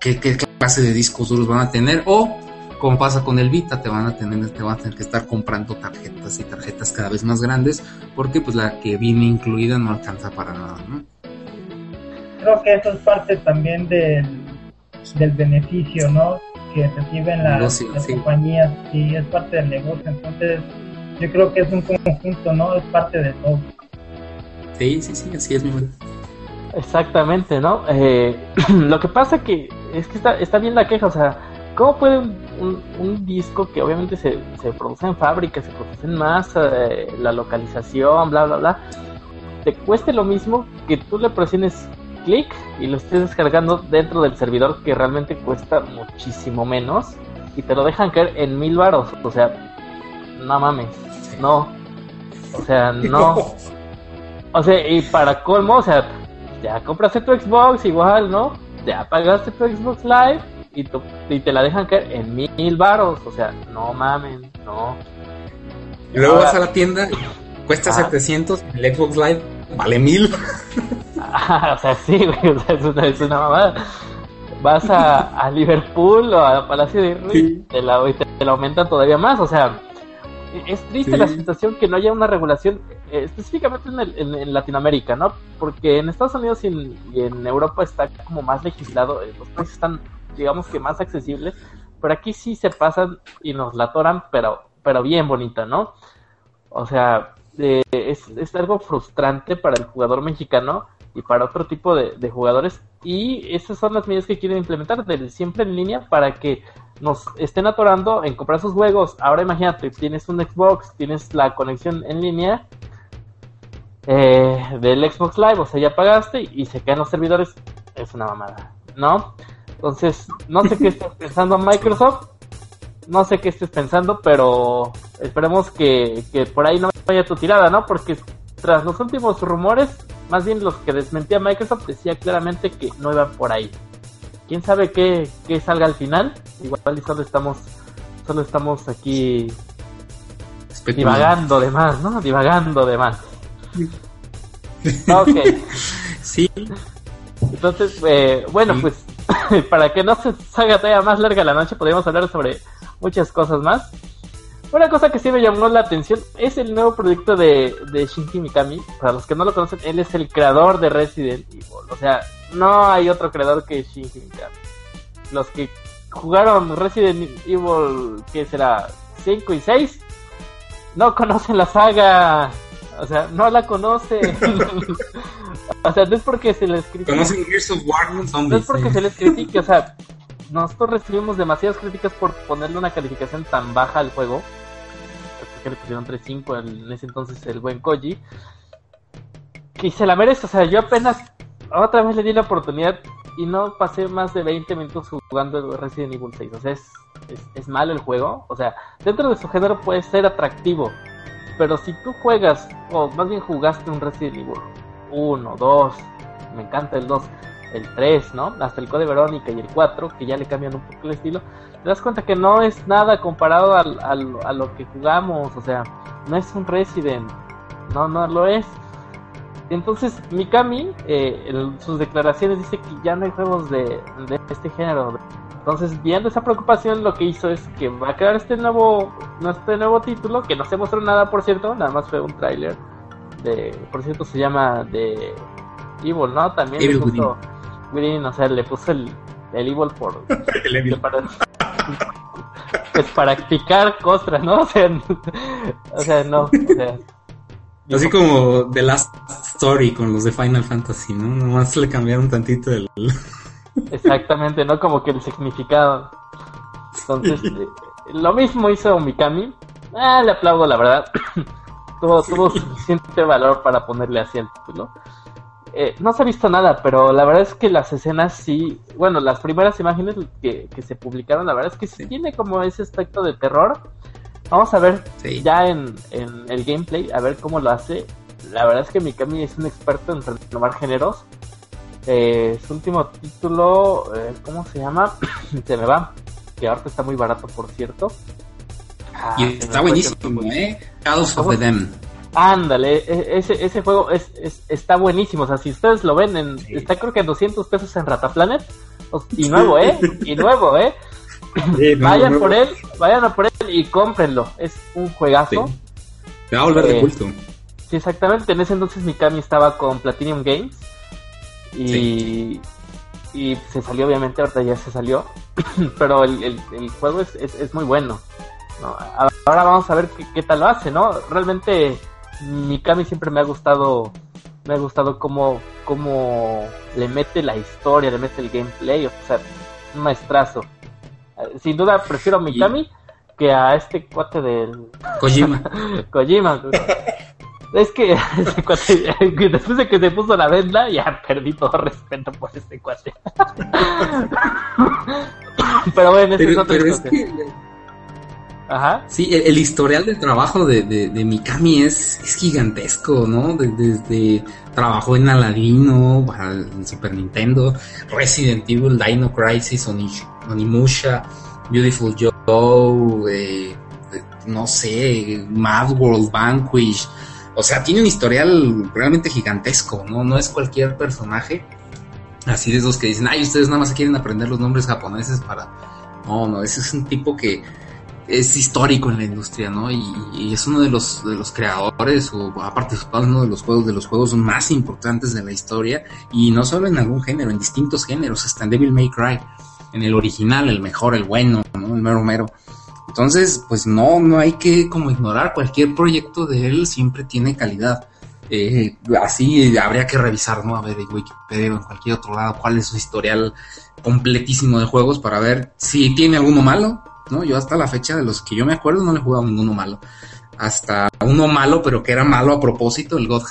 qué, clase de discos duros van a tener o como pasa con el Vita, te van a tener, te van a tener que estar comprando tarjetas y tarjetas cada vez más grandes porque pues la que viene incluida no alcanza para nada,
Creo que eso es parte también del, del beneficio, ¿no? que reciben las, compañías y es parte del negocio. Entonces, yo creo que es un conjunto, ¿no? Es parte de todo.
Sí, sí, sí, así es mi
Exactamente, ¿no? Eh, lo que pasa que es que está, está bien la queja, o sea, ¿cómo puede un, un, disco que obviamente se, se, produce en fábrica, se produce en masa, eh, la localización, bla, bla, bla, te cueste lo mismo que tú le presiones clic y lo estés descargando dentro del servidor que realmente cuesta muchísimo menos y te lo dejan caer en mil varos. O sea, no mames, no. O sea, no. O sea, y para colmo, o sea, ya compraste tu Xbox igual, ¿no? Ya pagaste tu Xbox Live y, y te la dejan caer en mil varos. O sea, no mames, no.
Y luego vas a la tienda, cuesta 700, ah. el Xbox Live vale mil.
o sea, sí, güey, o sea, es una, es una mamada. Vas a, a Liverpool o a Palacio de Rey te, la, te, la aumentan todavía más, o sea, es triste la situación que no haya una regulación eh, específicamente en, en, Latinoamérica, ¿no? Porque en Estados Unidos y en, Europa está como más legislado, eh, los precios están, digamos que más accesibles, pero aquí sí se pasan y nos la atoran, pero, pero bien bonita, ¿no? O sea, eh, es, es algo frustrante para el jugador mexicano y para otro tipo de, jugadores. Y esas son las medidas que quieren implementar del siempre en línea para que nos estén atorando en comprar sus juegos. Ahora imagínate, tienes un Xbox, tienes la conexión en línea eh, del Xbox Live, o sea, ya pagaste y se quedan los servidores, es una mamada, ¿no? Entonces, no sé qué estés pensando Microsoft, no sé qué estés pensando, pero esperemos que, que por ahí no vaya tu tirada, ¿no? Porque tras los últimos rumores, más bien los que desmentía Microsoft, decía claramente que no iba por ahí. Quién sabe qué, qué salga al final, igual y solo estamos, solo estamos aquí divagando de más, ¿no? Divagando de más. Ok.
sí.
Entonces, eh, bueno, pues para que no se salga todavía más larga la noche, podríamos hablar sobre muchas cosas más. Una cosa que sí me llamó la atención es el nuevo proyecto de, de Shinji Mikami. Para los que no lo conocen, él es el creador de Resident Evil. O sea, no hay otro creador que Shinji Mikami. Los que jugaron Resident Evil, que será 5 y 6, no conocen la saga. O sea, no la conocen. o sea, no es porque se les critique.
Conocen Gears of War,
no, es porque se les critique, o sea, nosotros recibimos demasiadas críticas por ponerle una calificación tan baja al juego. Que le pusieron 3.5 en ese entonces el buen Koji. Que se la merece, o sea, yo apenas otra vez le di la oportunidad y no pasé más de 20 minutos jugando Resident Evil 6. O sea, es, es, malo el juego. O sea, dentro de su género puede ser atractivo. Pero si tú juegas, o más bien jugaste un Resident Evil 1, 2, me encanta el 2, el 3, ¿no? Hasta el Code Verónica y el 4, que ya le cambian un poco el estilo, te das cuenta que no es nada comparado al, a lo que jugamos, o sea, no es un Resident, no, no lo es. Entonces, Mikami, eh, en sus declaraciones dice que ya no hay juegos de, de este género. Entonces, viendo esa preocupación, lo que hizo es que va a crear este nuevo, este nuevo título, que no se mostró nada, por cierto, nada más fue un tráiler. De, por cierto, se llama de Evil, ¿no? También puso Green, o sea, le puso el, el Evil por... el Evil. Para, pues para picar costras, ¿no? O sea, o sea no. O sea,
Así como The Last Story con los de Final Fantasy, ¿no? Nomás le cambiaron tantito el...
Exactamente, ¿no? Como que el significado. Entonces, eh, lo mismo hizo Mikami. Ah, le aplaudo, la verdad. tuvo, tuvo suficiente valor para ponerle así el título. Eh, no se ha visto nada, pero la verdad es que las escenas sí, bueno, las primeras imágenes que, que se publicaron, la verdad es que sí, tiene como ese aspecto de terror. Vamos a ver ya en, en, el gameplay, a ver cómo lo hace. La verdad es que Mikami es un experto en renovar géneros. Eh, su último título, eh, ¿cómo se llama? se me va. Que ahorita está muy barato, por cierto.
Ah, y está buenísimo, ¿eh? Shadows of the Dam.
Ándale, e, ese, ese juego es, está buenísimo. O sea, si ustedes lo ven, en, está creo que en 200 pesos en Rataplanet. Y nuevo, ¿eh? Y nuevo, ¿eh? vayan por él, vayan a por él y cómprenlo. Es un juegazo.
Se va a volver de eh, culto.
Sí, exactamente. En ese entonces Mikami estaba con Platinum Games. Y, y se salió, obviamente, ahorita ya se salió. Pero el, el, juego es, es, muy bueno. Ahora vamos a ver qué, qué, tal lo hace, ¿no? Realmente Mikami siempre me ha gustado. Me ha gustado cómo, cómo le mete la historia, le mete el gameplay. O sea, un maestrazo. Sin duda prefiero a Mikami que a este cuate del
Kojima.
Kojima. Es que ese cuate, después de que se puso la venda, ya perdí todo respeto por este cuate. pero bueno, ese es otro
Ajá. Sí, el, historial de trabajo de, de, Mikami es, es gigantesco, ¿no? Desde trabajó en Aladino, el Super Nintendo, Resident Evil, Dino Crisis, Onimusha, Beautiful Joe, eh, no sé, Mad World, Vanquish. O sea, tiene un historial realmente gigantesco, ¿no? No es cualquier personaje así de esos que dicen, ay, ustedes nada más quieren aprender los nombres japoneses para... No, no, ese es un tipo que es histórico en la industria, ¿no? Y, es uno de los, de los creadores o ha participado en uno de los juegos de los juegos más importantes de la historia y no solo en algún género, en distintos géneros, hasta en Devil May Cry, en el original, el mejor, el bueno, ¿no? El mero mero. Entonces, pues no, no hay que como ignorar cualquier proyecto de él, siempre tiene calidad. Eh, así habría que revisar, ¿no? A ver en Wikipedia o en cualquier otro lado cuál es su historial completísimo de juegos para ver si tiene alguno malo, ¿no? Yo hasta la fecha de los que yo me acuerdo no le he jugado ninguno malo. Hasta uno malo, pero que era malo a propósito, el God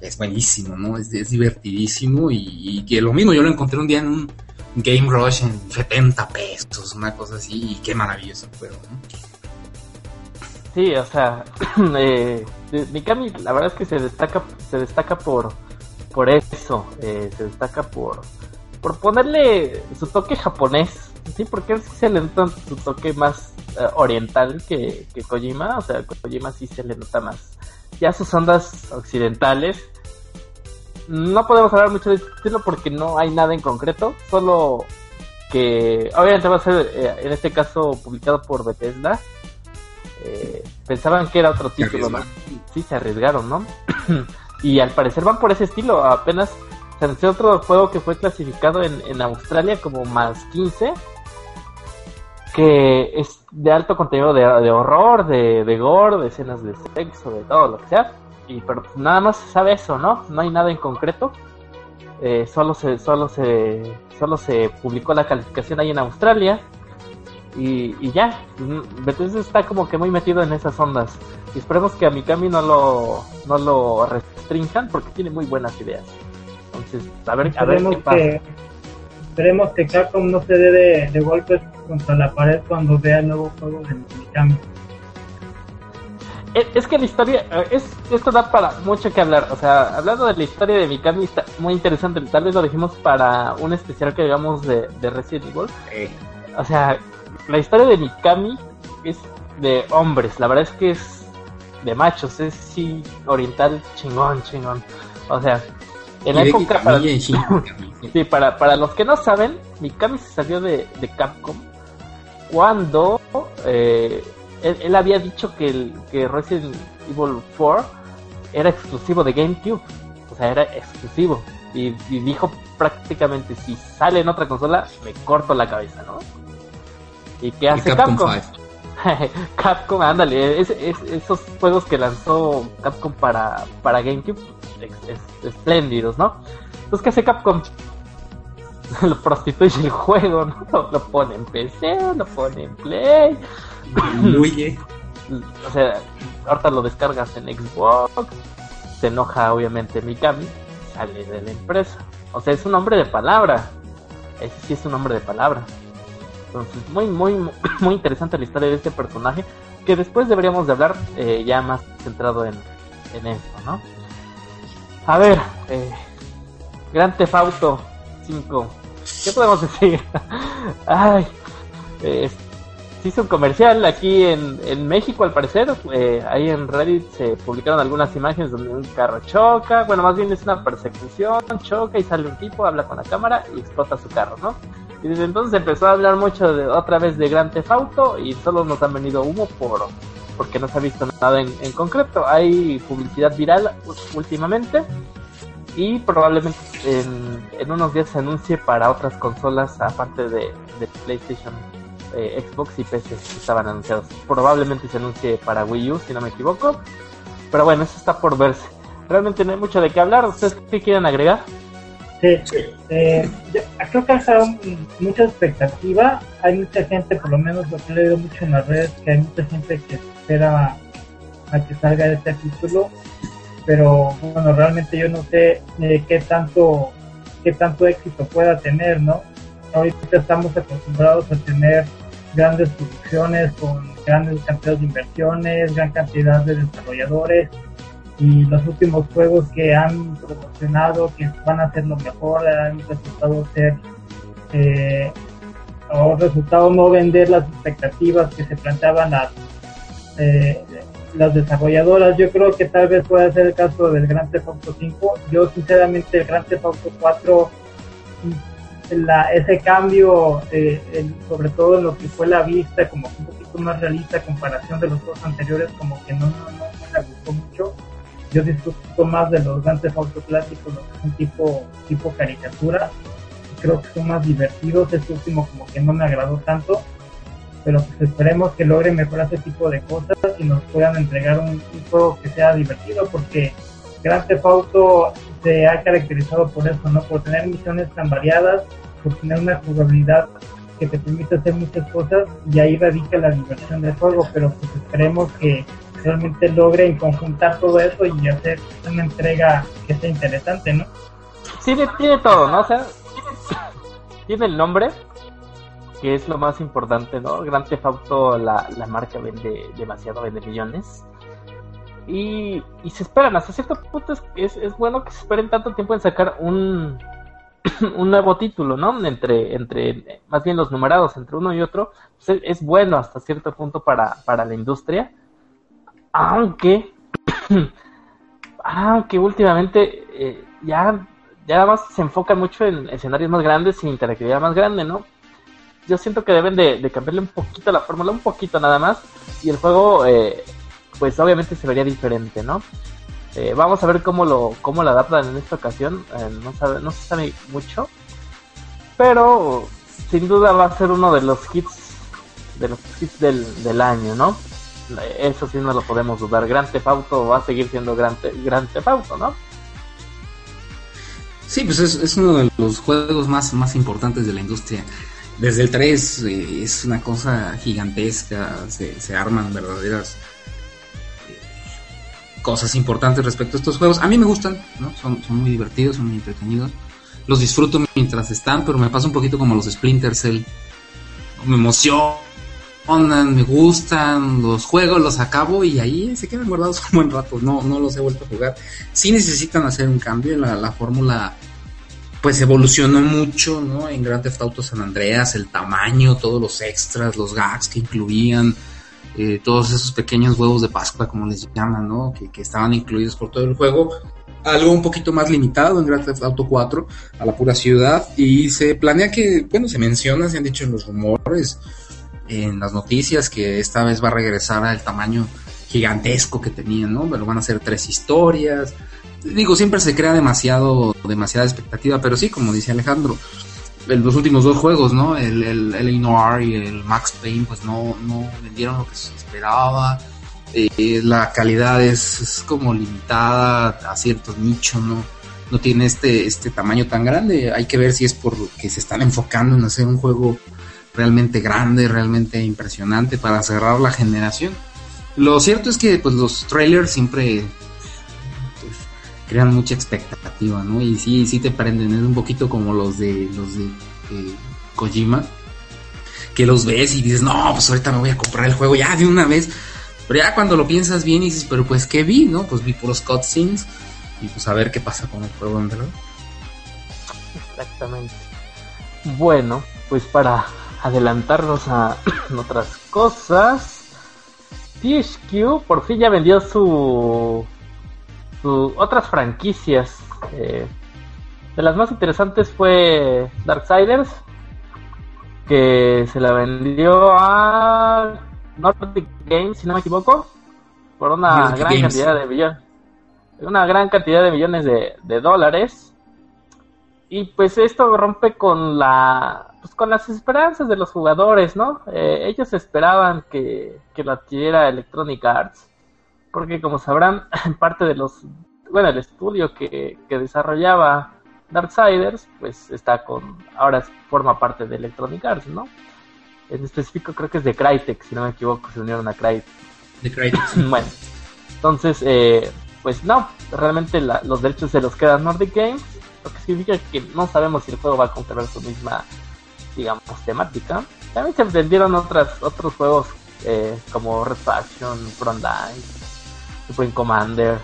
es buenísimo, ¿no? Es, divertidísimo y, que lo mismo yo lo encontré un día en un Game Rush en 70 pesos, una cosa así, y qué maravilloso juego, ¿no?
Sí, o sea, eh, Mikami la verdad es que se destaca, se destaca por, por eso, eh, se destaca por, por ponerle su toque japonés, sí, porque se le nota su toque más eh, oriental que, que Kojima, o sea, Kojima sí se le nota más ya sus ondas occidentales. No podemos hablar mucho de este estilo porque no hay nada en concreto, solo que obviamente va a ser en este caso publicado por Bethesda eh, pensaban que era otro título, ¿no? Sí, se arriesgaron, ¿no? y al parecer van por ese estilo. Apenas se anunció otro juego que fue clasificado en, Australia como más 15, que es de alto contenido de, horror, de, de, gore, de escenas de sexo, de todo lo que sea. Y pero nada más se sabe eso, ¿no? No hay nada en concreto. Eh, solo se solo se solo se publicó la calificación ahí en Australia y, y ya, Bethesda está como que muy metido en esas ondas. Y esperemos que a Mikami no lo, no lo restrinjan porque tiene muy buenas ideas. Entonces, a ver, a ver qué pasa. Que,
esperemos que Capcom no se dé de, golpes contra la pared cuando vea el nuevo juego de Mikami.
Es, que la historia, eh, es, esto da para mucho que hablar. O sea, hablando de la historia de Mikami, está muy interesante. Tal vez lo dijimos para un especial que digamos de, de Resident Evil. O sea, la historia de Mikami es de hombres, la verdad es que es de machos, es sí oriental chingón, chingón. O sea, en la época para, sí, para, para los que no saben, Mikami se salió de, de Capcom cuando eh, él, había dicho que, el, que Resident Evil 4 era exclusivo de GameCube, o sea, era exclusivo. Y, y dijo prácticamente, si sale en otra consola, me corto la cabeza, ¿no? ¿Y qué hace Capcom? Capcom, ándale, esos juegos que lanzó Capcom para, para GameCube, espléndidos, ¿no? Entonces, ¿qué hace Capcom? lo prostituye el juego, ¿no? Lo, pone en PC, lo pone en Play.
Huye.
o sea, ahorita lo descargas en Xbox, se enoja obviamente Mikami, sale de la empresa. O sea, es un hombre de palabra. Ese sí es un hombre de palabra. Entonces, muy, muy, muy interesante la historia de este personaje, que después deberíamos de hablar eh, ya más centrado en, en esto, ¿no? A ver, eh, Gran Tefauto 5, ¿qué podemos decir? Ay, eh, se hizo un comercial aquí en, en México al parecer, eh, ahí en Reddit se publicaron algunas imágenes donde un carro choca, bueno, más bien es una persecución, choca y sale un tipo, habla con la cámara y explota su carro, ¿no? Y desde entonces empezó a hablar mucho de, otra vez de Grand Theft Auto y solo nos han venido humo por porque no se ha visto nada en, concreto. Hay publicidad viral últimamente y probablemente en, unos días se anuncie para otras consolas aparte de, PlayStation, eh, Xbox y PC que estaban anunciados. Probablemente se anuncie para Wii U si no me equivoco. Pero bueno, eso está por verse. Realmente no hay mucho de qué hablar. ¿Ustedes qué quieren agregar?
Sí, eh, creo que ha mucha expectativa. Hay mucha gente, por lo menos lo que he leído mucho en las redes, que hay mucha gente que espera a que salga este título. Pero bueno, realmente yo no sé eh, qué tanto qué tanto éxito pueda tener, ¿no? Ahorita estamos acostumbrados a tener grandes producciones con grandes cantidades de inversiones, gran cantidad de desarrolladores y los últimos juegos que han proporcionado que van a ser lo mejor han resultado ser eh, o resultado no vender las expectativas que se planteaban las eh, las desarrolladoras. Yo creo que tal vez pueda ser el caso del Grand Theft Auto 5 yo sinceramente el Grand Theft Auto 4 la, ese cambio eh, sobre todo en lo que fue la vista como un poquito más realista comparación de los juegos anteriores como que no, no, no yo disfruto más de los grandes autoclásicos, los que son tipo, tipo caricatura. Creo que son más divertidos. Este último como que no me agradó tanto. Pero pues esperemos que logren mejorar ese tipo de cosas y nos puedan entregar un, juego que sea divertido porque Grand Theft Auto se ha caracterizado por eso, ¿no? Por tener misiones tan variadas, por tener una jugabilidad que te permite hacer muchas cosas y ahí radica la diversión del juego, pero pues esperemos que realmente logre conjuntar todo eso y hacer una entrega que sea interesante, ¿no?
Sí, tiene todo, ¿no? O sea, tiene el nombre, que es lo más importante, ¿no? Grand Theft Auto, la, la marca vende demasiado, vende millones. Y, y se esperan, hasta cierto punto es, es, bueno que se esperen tanto tiempo en sacar un, un nuevo título, ¿no? Entre, entre, más bien los numerados entre uno y otro, pues es, bueno hasta cierto punto para, para la industria. Aunque, aunque últimamente eh, ya, ya más se enfoca mucho en escenarios más grandes y interactividad más grande, ¿no? Yo siento que deben de, cambiarle un poquito la fórmula, un poquito nada más, y el juego eh, pues obviamente se vería diferente, ¿no? Eh, vamos a ver cómo lo, cómo lo adaptan en esta ocasión, no, sabe, no se sabe mucho, pero sin duda va a ser uno de los hits, de los hits del, del año, ¿no? Eso sí no lo podemos dudar, Gran Theft Auto va a seguir siendo Gran, Gran Theft Auto, ¿no?
Sí, pues es, es, uno de los juegos más, más importantes de la industria. Desde el 3 eh, es una cosa gigantesca, se, se arman verdaderas cosas importantes respecto a estos juegos. A mí me gustan, ¿no? Son, son muy divertidos, son muy entretenidos. Los disfruto mientras están, pero me pasa un poquito como los Splinter. Me emocionan, me gustan, los juegos, los acabo y ahí se quedan guardados un buen rato. No, no los he vuelto a jugar. Sí necesitan hacer un cambio. La, la fórmula pues evolucionó mucho, ¿no? En Grand Theft Auto San Andreas, el tamaño, todos los extras, los gags que incluían eh, todos esos pequeños huevos de Pascua, como les llaman, ¿no? Que, estaban incluidos por todo el juego. Algo un poquito más limitado en Grand Theft Auto 4 a la pura ciudad. Y se planea que, bueno, se menciona, se han dicho en los rumores, en las noticias, que esta vez va a regresar al tamaño gigantesco que tenían, ¿no? Pero van a ser tres historias. Digo, siempre se crea demasiado, demasiada expectativa, pero sí, como dice Alejandro, los últimos dos juegos, ¿no? El, el, el Noir y el Max Payne, pues no, no vendieron lo que se esperaba. Eh, la calidad es, como limitada a ciertos nichos, ¿no? No tiene este, este tamaño tan grande. Hay que ver si es porque se están enfocando en hacer un juego realmente grande, realmente impresionante para cerrar la generación. Lo cierto es que pues los trailers siempre crean mucha expectativa, ¿no? Y sí, sí te prenden, es un poquito como los de los de eh, Kojima, que los ves y dices, no, pues ahorita me voy a comprar el juego ya de una vez. Pero ya cuando lo piensas bien y dices, pero pues ¿qué vi? ¿No? Pues vi puros cutscenes y pues a ver qué pasa con el juego en verdad.
Exactamente. Bueno, pues para adelantarnos a otras cosas, THQ por fin ya vendió su otras franquicias. Eh, de las más interesantes fue Darksiders, que se la vendió a Nordic Games, si no me equivoco, por una gran cantidad de millones, una gran cantidad de millones de, de, dólares. Y pues esto rompe con la pues con las esperanzas de los jugadores, ¿no? Eh, ellos esperaban que, que lo adquiriera Electronic Arts porque como sabrán, parte de los, bueno, el estudio que, que desarrollaba Darksiders, pues está con, ahora forma parte de Electronic Arts, ¿no? En específico creo que es de Crytek, si no me equivoco, se unieron a Crytek.
De Crytek.
bueno, entonces, eh, pues no, realmente los derechos se los queda Nordic Games, lo que significa que no sabemos si el juego va a contener su misma, digamos, temática. También se vendieron otras, otros juegos eh, como Red Faction, Front Lines, Supreme Commander,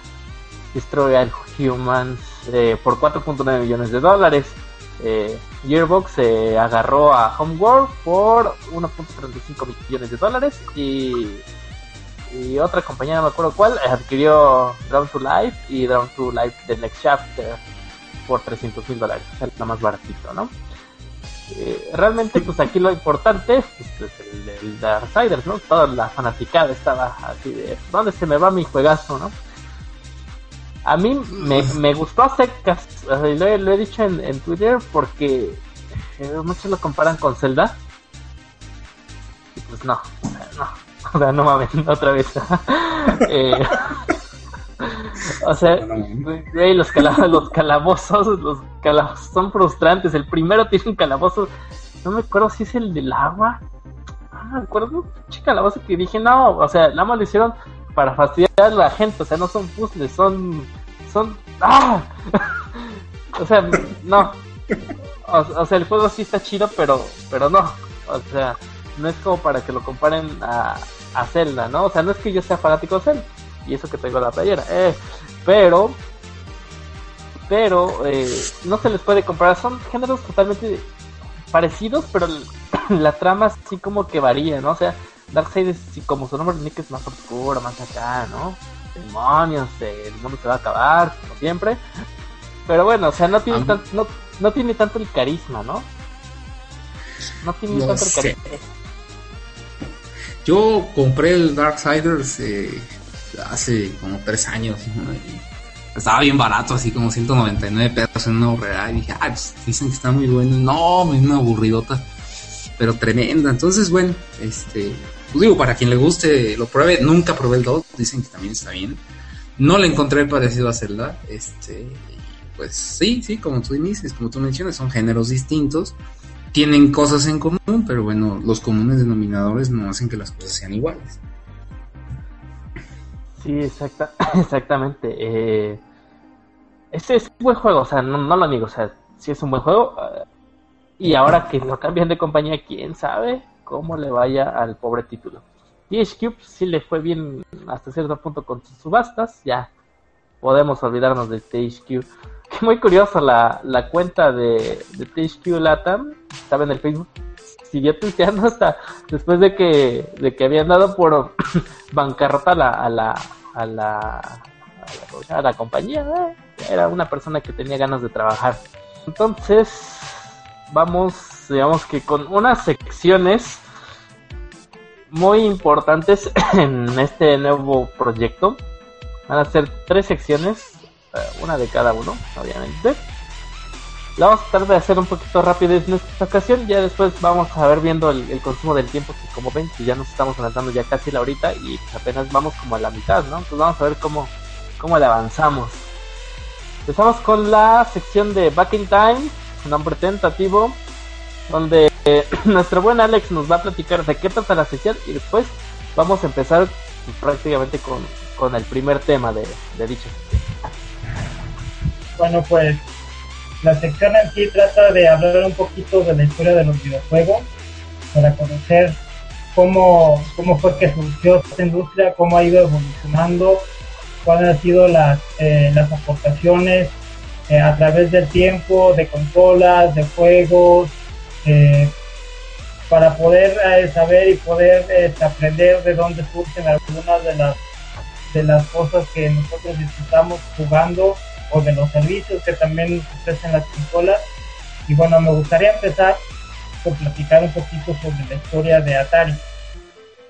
Destroy All Humans eh, por 4.9 millones de dólares. Eh, Gearbox se agarró a Homeworld por 1.35 millones de dólares y, y otra compañía, no me acuerdo cuál, adquirió Drown to Life y Drown to Life The Next Chapter por 300 mil dólares, es la más baratito, ¿no? Eh, realmente pues aquí lo importante es pues, el, el Darksiders, ¿no? Toda la fanaticada estaba así de ¿dónde se me va mi juegazo, no? A mí me, me gustó a secas, lo, he, dicho en, en Twitter porque eh, muchos lo comparan con Zelda. Y pues no, no, o sea, no mames, otra vez. eh, o sea, los, los calabozos, los calabozos son frustrantes. El primero tiene un calabozo, no me acuerdo si es el del agua. No me acuerdo, un calabozo que dije, no, o sea, nada más lo hicieron para fastidiar a la gente, o sea, no son puzzles, son son ¡ah! o sea, no. O, sea, el juego sí está chido, pero pero no. O sea, no es como para que lo comparen a, a Zelda, ¿no? O sea, no es que yo sea fanático de Zelda y eso que tengo la playera, eh, pero pero eh, no se les puede comparar, son géneros totalmente parecidos, pero la trama sí como que varía, ¿no? O sea, Darkseid es como su nombre indica es más oscuro, más acá, ¿no? Demonios, el mundo se va a acabar, como siempre. Pero bueno, o sea, no tiene, no, no tiene tanto el carisma, ¿no? No tiene tanto el carisma.
Yo compré el Darksiders eh, hace como tres años. estaba bien barato, así como 199 pesos en una horrera. Y dije, ah, pues, dicen que está muy bueno. No, es una aburridota, pero tremenda. Entonces, bueno, este, pues digo, para quien le guste, lo pruebe. Nunca probé el 2, dicen que también está bien. No le encontré parecido a Zelda. Este, pues sí, sí, como tú dices, como tú mencionas, son géneros distintos. Tienen cosas en común, pero bueno, los comunes denominadores no hacen que las cosas sean iguales.
Sí, exacta, exactamente. Eh, este es un buen juego, o sea, no, lo niego, o sea, sí es un buen juego. Eh, y ahora que lo cambian de compañía, quién sabe cómo le vaya al pobre título. THQ sí le fue bien hasta cierto punto con sus subastas, ya podemos olvidarnos de THQ. Muy curioso, la, la cuenta de, de THQ Latam, estaba en el Facebook, siguió tuiteando hasta después de que, de que habían dado por bancarrota a la, a la, a la, a la, compañía. Era una persona que tenía ganas de trabajar. Entonces, vamos, digamos que con unas secciones muy importantes en este nuevo proyecto. Van a ser tres secciones, eh, una de cada uno, obviamente. La vamos a tratar de hacer un poquito rápido en esta ocasión. Ya después vamos a ver viendo el, consumo del tiempo, que como ven, ya nos estamos adelantando ya casi la horita y apenas vamos como a la mitad, ¿no? Entonces vamos a ver cómo, cómo le avanzamos. Empezamos con la sección de Back in Time, un nombre tentativo, donde nuestro buen Alex nos va a platicar de qué trata la sección y después vamos a empezar prácticamente con, con el primer tema de, de dicha sección.
Bueno, pues la sección en sí trata de hablar un poquito de la historia de los videojuegos, para conocer cómo, cómo fue que surgió esta industria, cómo ha ido evolucionando, cuáles han sido las, eh, las aportaciones eh, a través del tiempo, de consolas, de juegos, eh, para poder saber y poder este, aprender de dónde surgen algunas de las, de las cosas que nosotros disfrutamos jugando o de los servicios que también ofrecen las consolas. Y bueno, me gustaría empezar por platicar un poquito sobre la historia de Atari.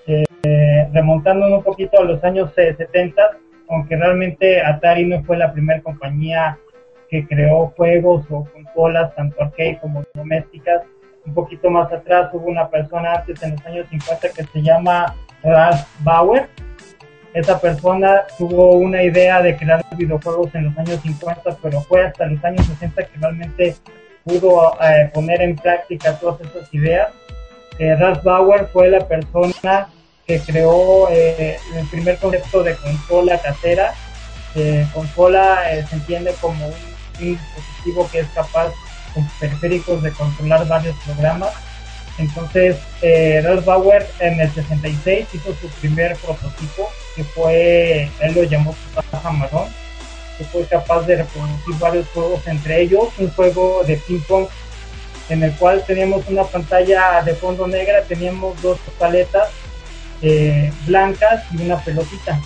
Eh, remontándonos un poquito a los años 70, eh, aunque realmente Atari no fue la primera compañía que creó juegos o consolas, tanto arcade como domésticas. Un poquito más atrás hubo una persona antes en los años 50 que se llama Ralph Bauer, esa persona tuvo una idea de crear videojuegos en los años 50, pero fue hasta los años 60 que realmente pudo eh, poner en práctica todas esas ideas. Eh, Ralph Bauer fue la persona que creó eh, el primer concepto de consola casera. consola se entiende como un, dispositivo que es capaz con periféricos de controlar varios programas. Entonces, Ralph Bauer en el 66 hizo su primer prototipo que fue, él lo llamó marrón, que fue capaz de reproducir varios juegos, entre ellos un juego de ping pong en el cual teníamos una pantalla de fondo negra, teníamos dos paletas eh, blancas y una pelotita.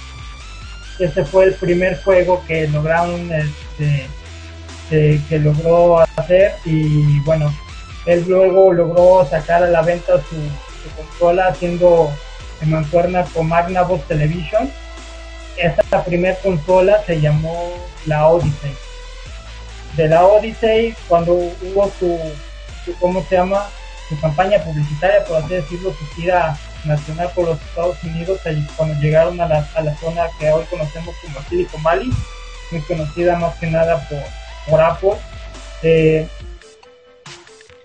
Este fue el primer juego que lograron, este, que logró hacer y bueno, él luego logró sacar a la venta su consola haciendo en mancuerna con Magnavox Television. Esta primera consola se llamó la Odyssey. De la Odyssey, cuando hubo su, ¿cómo se llama? Su campaña publicitaria, por así decirlo, su gira nacional por los Estados Unidos, cuando llegaron a la, a la zona que hoy conocemos como Silicon Valley, muy conocida más que nada por, por Apple. Eh,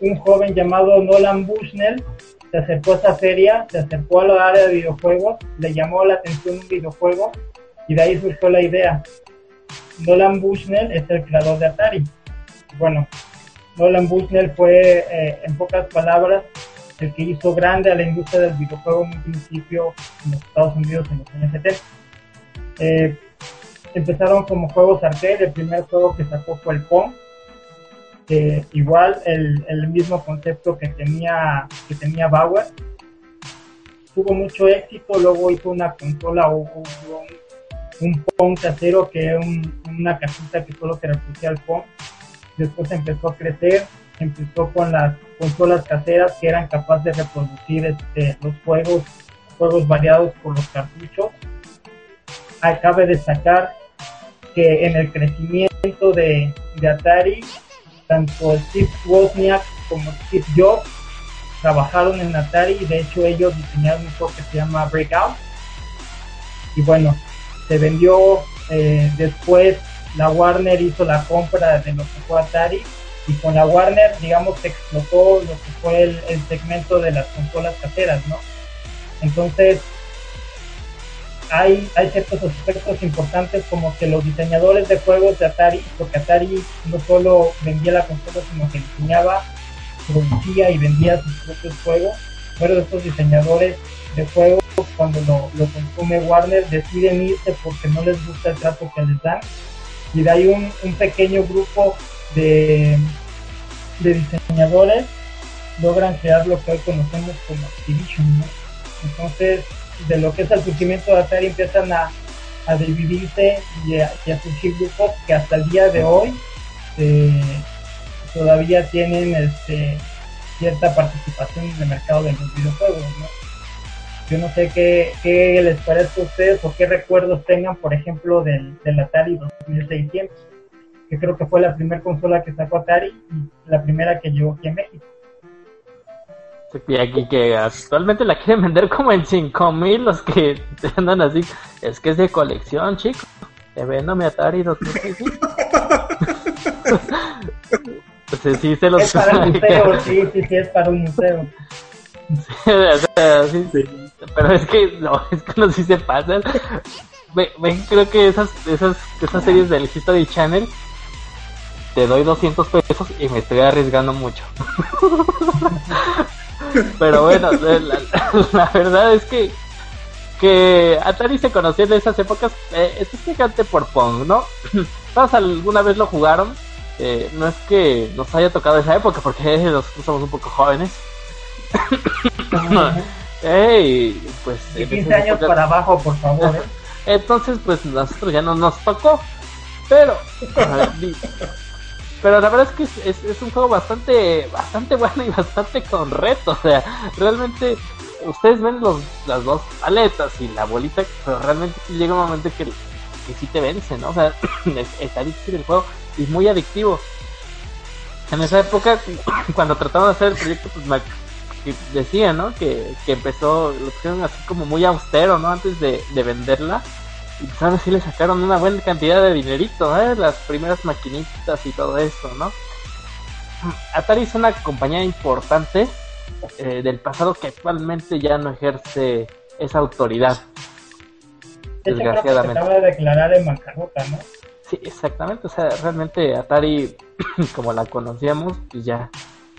un joven llamado Nolan Bushnell se acercó a esa feria, se acercó a la área de videojuegos, le llamó la atención un videojuego y de ahí surgió la idea. Nolan Bushnell es el creador de Atari. Bueno, Nolan Bushnell fue, eh, en pocas palabras, el que hizo grande a la industria del videojuego en un principio en los Estados Unidos en los años 70. Eh, empezaron como juegos arcade, el primer juego que sacó fue el Pong, igual el, el, mismo concepto que tenía, que tenía Bauer, tuvo mucho éxito, luego hizo una consola o, un, un Pong casero que era una casita que solo que reproducía el Pong, después empezó a crecer, empezó con las consolas caseras que eran capaces de reproducir este, los juegos, juegos variados por los cartuchos. Acabe de destacar que en el crecimiento de, de Atari, tanto Steve Wozniak como Steve Jobs trabajaron en Atari y de hecho ellos diseñaron un juego que se llama Breakout. Y bueno, se vendió eh, después, la Warner hizo la compra de lo que fue Atari y con la Warner, digamos, se explotó lo que fue el, el segmento de las consolas caseras, ¿no? Entonces, hay, hay ciertos aspectos importantes como que los diseñadores de juegos de Atari, porque Atari no solo vendía la consola, sino que diseñaba, producía y vendía sus propios juegos. Pero estos diseñadores de juegos, cuando lo, lo consume Warner, deciden irse porque no les gusta el trato que les dan. Y de ahí un, un pequeño grupo de, de diseñadores logran crear lo que hoy conocemos como Activision. ¿no? Entonces, de lo que es el surgimiento de Atari empiezan a, a dividirse y a, surgir grupos que hasta el día de hoy eh, todavía tienen este, cierta participación en el mercado de los videojuegos. Yo no sé qué, qué, les parece a ustedes o qué recuerdos tengan, por ejemplo, del, del Atari 2600, que creo que fue la primera consola que sacó Atari y la primera que llegó aquí a México.
Y aquí que actualmente la quieren vender como en 5000 los que andan así. Es que es de colección, chico. Te vendo mi Atari 2600. pues sí, se los
Es para el museo, sí, sí, sí, es para un museo.
Sí, o sea, sí, sí. Pero es que no, es que no sí se pasan. Ven, ven, creo que esas, esas, esas series del History Channel te doy 200 pesos y me estoy arriesgando mucho. Pero bueno, la, verdad es que que Atari se conocía en esas épocas eh, específicamente por Pong, ¿no? Todos alguna vez lo jugaron. Eh, no es que nos haya tocado esa época, porque nosotros somos un poco jóvenes. hey, pues,
de 15 años época... para abajo, por favor. ¿eh?
Entonces, pues nosotros ya no nos tocó. Pero, pero la verdad es que es, es, es, un juego bastante bastante bueno y bastante con reto o sea realmente ustedes ven los, las dos paletas y la bolita pero realmente llega un momento que, que sí te vence no o sea es, está difícil el juego y muy adictivo. En esa época cuando trataban de hacer el proyecto pues me decía no que, que empezó lo pusieron así como muy austero no antes de, de venderla y sabes si le sacaron una buena cantidad de dinerito, ¿eh? las primeras maquinitas y todo eso, ¿no? Atari es una compañía importante eh, del pasado que actualmente ya no ejerce esa autoridad.
De desgraciadamente. acaba de declarar en bancarrota, ¿no?
Sí, exactamente, o sea, realmente Atari, como la conocíamos, pues ya,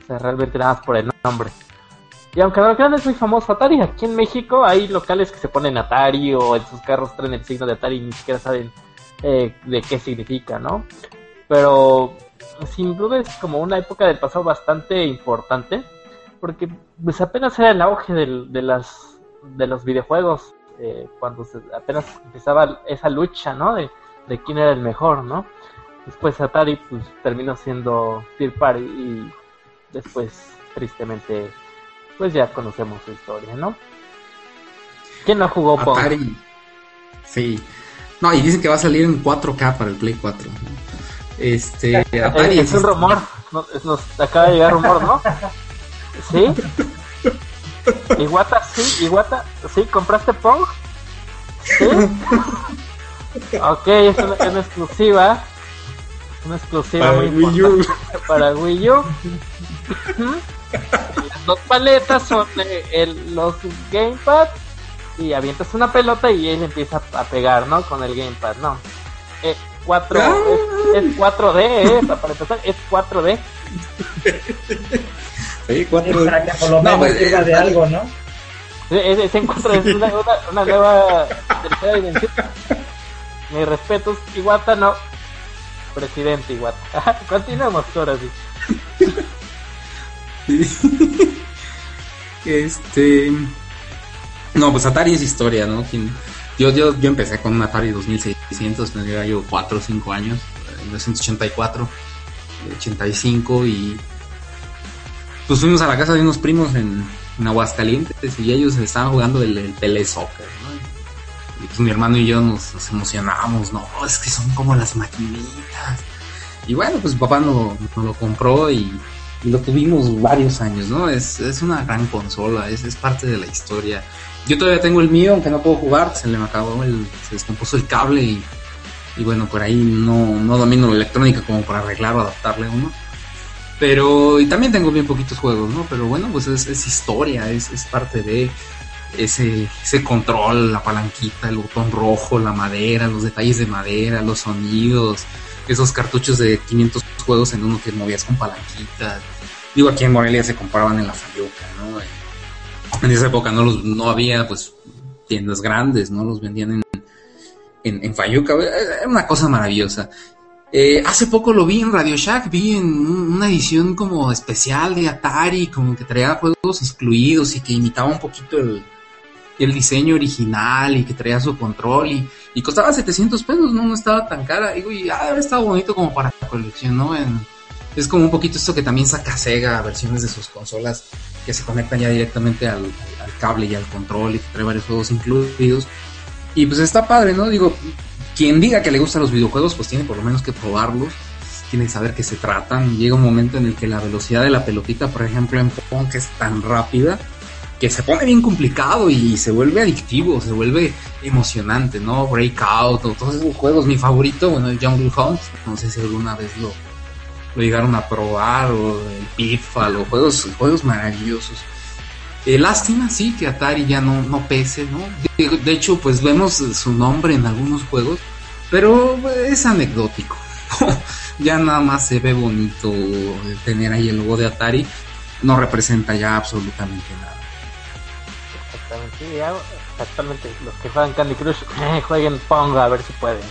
o sea, realmente nada más por el nombre. Y aunque crean, es muy famoso Atari. Aquí en México hay locales que se ponen Atari o en sus carros traen el signo de Atari y ni siquiera saben eh, de qué significa, ¿no? Pero sin duda es como una época del pasado bastante importante porque pues apenas era el auge del, de, las, de los videojuegos eh, cuando se, apenas empezaba esa lucha, ¿no? De, de quién era el mejor, ¿no? Después Atari pues terminó siendo Tier Party y después tristemente pues ya conocemos su historia, ¿no? ¿Quién no jugó Pong?
Atari. Sí. No, y dicen que va a salir en 4K para el Play 4. Este,
Atari es, es un rumor. Nos, nos acaba de llegar rumor, ¿no? ¿Sí? Iguata, sí, Iguata, sí, ¿compraste Pong? ¿Sí? ok, es una, una exclusiva. Una exclusiva
para
muy
Wii U.
para Wii U. las dos paletas son el, los gamepad y avientas una pelota y él empieza a pegar, ¿no? Con el gamepad, ¿no? Eh, 4, ah. es, 4D, ¿eh? Para empezar, es 4D.
Sí, 4D. Para que por lo menos pues, sirva de algo, ¿no?
Encuentro es una, una, una nueva tercera dimensión. Mis respetos, Iguata no. Presidente Iguata. Continuemos ahora sí.
Este. No, pues Atari es historia, ¿no? Yo, yo, yo empecé con un Atari 2600, tendría yo 4 o 5 años, en 1984, 85, y pues fuimos a la casa de unos primos en, en Aguascalientes y ellos estaban jugando el, el soccer, ¿no? Y pues mi hermano y yo nos, nos emocionábamos, no, es que son como las maquinitas. Y bueno, pues papá nos no lo compró y lo tuvimos varios años, ¿no? Es, es una gran consola, es, es, parte de la historia. Yo todavía tengo el mío, aunque no puedo jugar, se le acabó el, se descompuso el cable y, y bueno, por ahí no, no domino la electrónica como para arreglar o adaptarle uno. Pero, y también tengo bien poquitos juegos, ¿no? Pero bueno, pues es, es historia, es, es parte de ese, ese control, la palanquita, el botón rojo, la madera, los detalles de madera, los sonidos, esos cartuchos de 500 juegos en uno que movías con palanquitas. Digo, aquí en Morelia se compraban en la Fayuca, ¿no? En esa época no, los, no había, pues, tiendas grandes, ¿no? Los vendían en, en, en Fayuca. Era una cosa maravillosa. Eh, hace poco lo vi en Radio Shack, vi en una edición como especial de Atari, como que traía juegos excluidos y que imitaba un poquito el, el diseño original y que traía su control y, y costaba 700 pesos, no, no estaba tan cara. Digo, y ah, estaba bonito como para colección, ¿no? es como un poquito esto que también saca Sega, versiones de sus consolas que se conectan ya directamente al, cable y al control y que trae varios juegos incluidos. Y pues está padre, ¿no? Digo, quien diga que le gustan los videojuegos, pues tiene por lo menos que probarlos, tiene que saber que se tratan. Llega un momento en el que la velocidad de la pelotita, por ejemplo, en Pong, es tan rápida, que se pone bien complicado y se vuelve adictivo, se vuelve emocionante, ¿no? Breakout o todos esos juegos. Mi favorito, bueno, el Jungle Hunt, no sé si alguna vez lo, lo llegaron a probar, o el Pitfall, o juegos, juegos maravillosos. Eh, lástima, sí, que Atari ya no, no pese, ¿no? De, de, hecho, pues vemos su nombre en algunos juegos, pero es anecdótico. ya nada más se ve bonito tener ahí el logo de Atari, no representa ya absolutamente nada
exactamente. Los que juegan Candy Crush, eh, jueguen Pong a ver si pueden.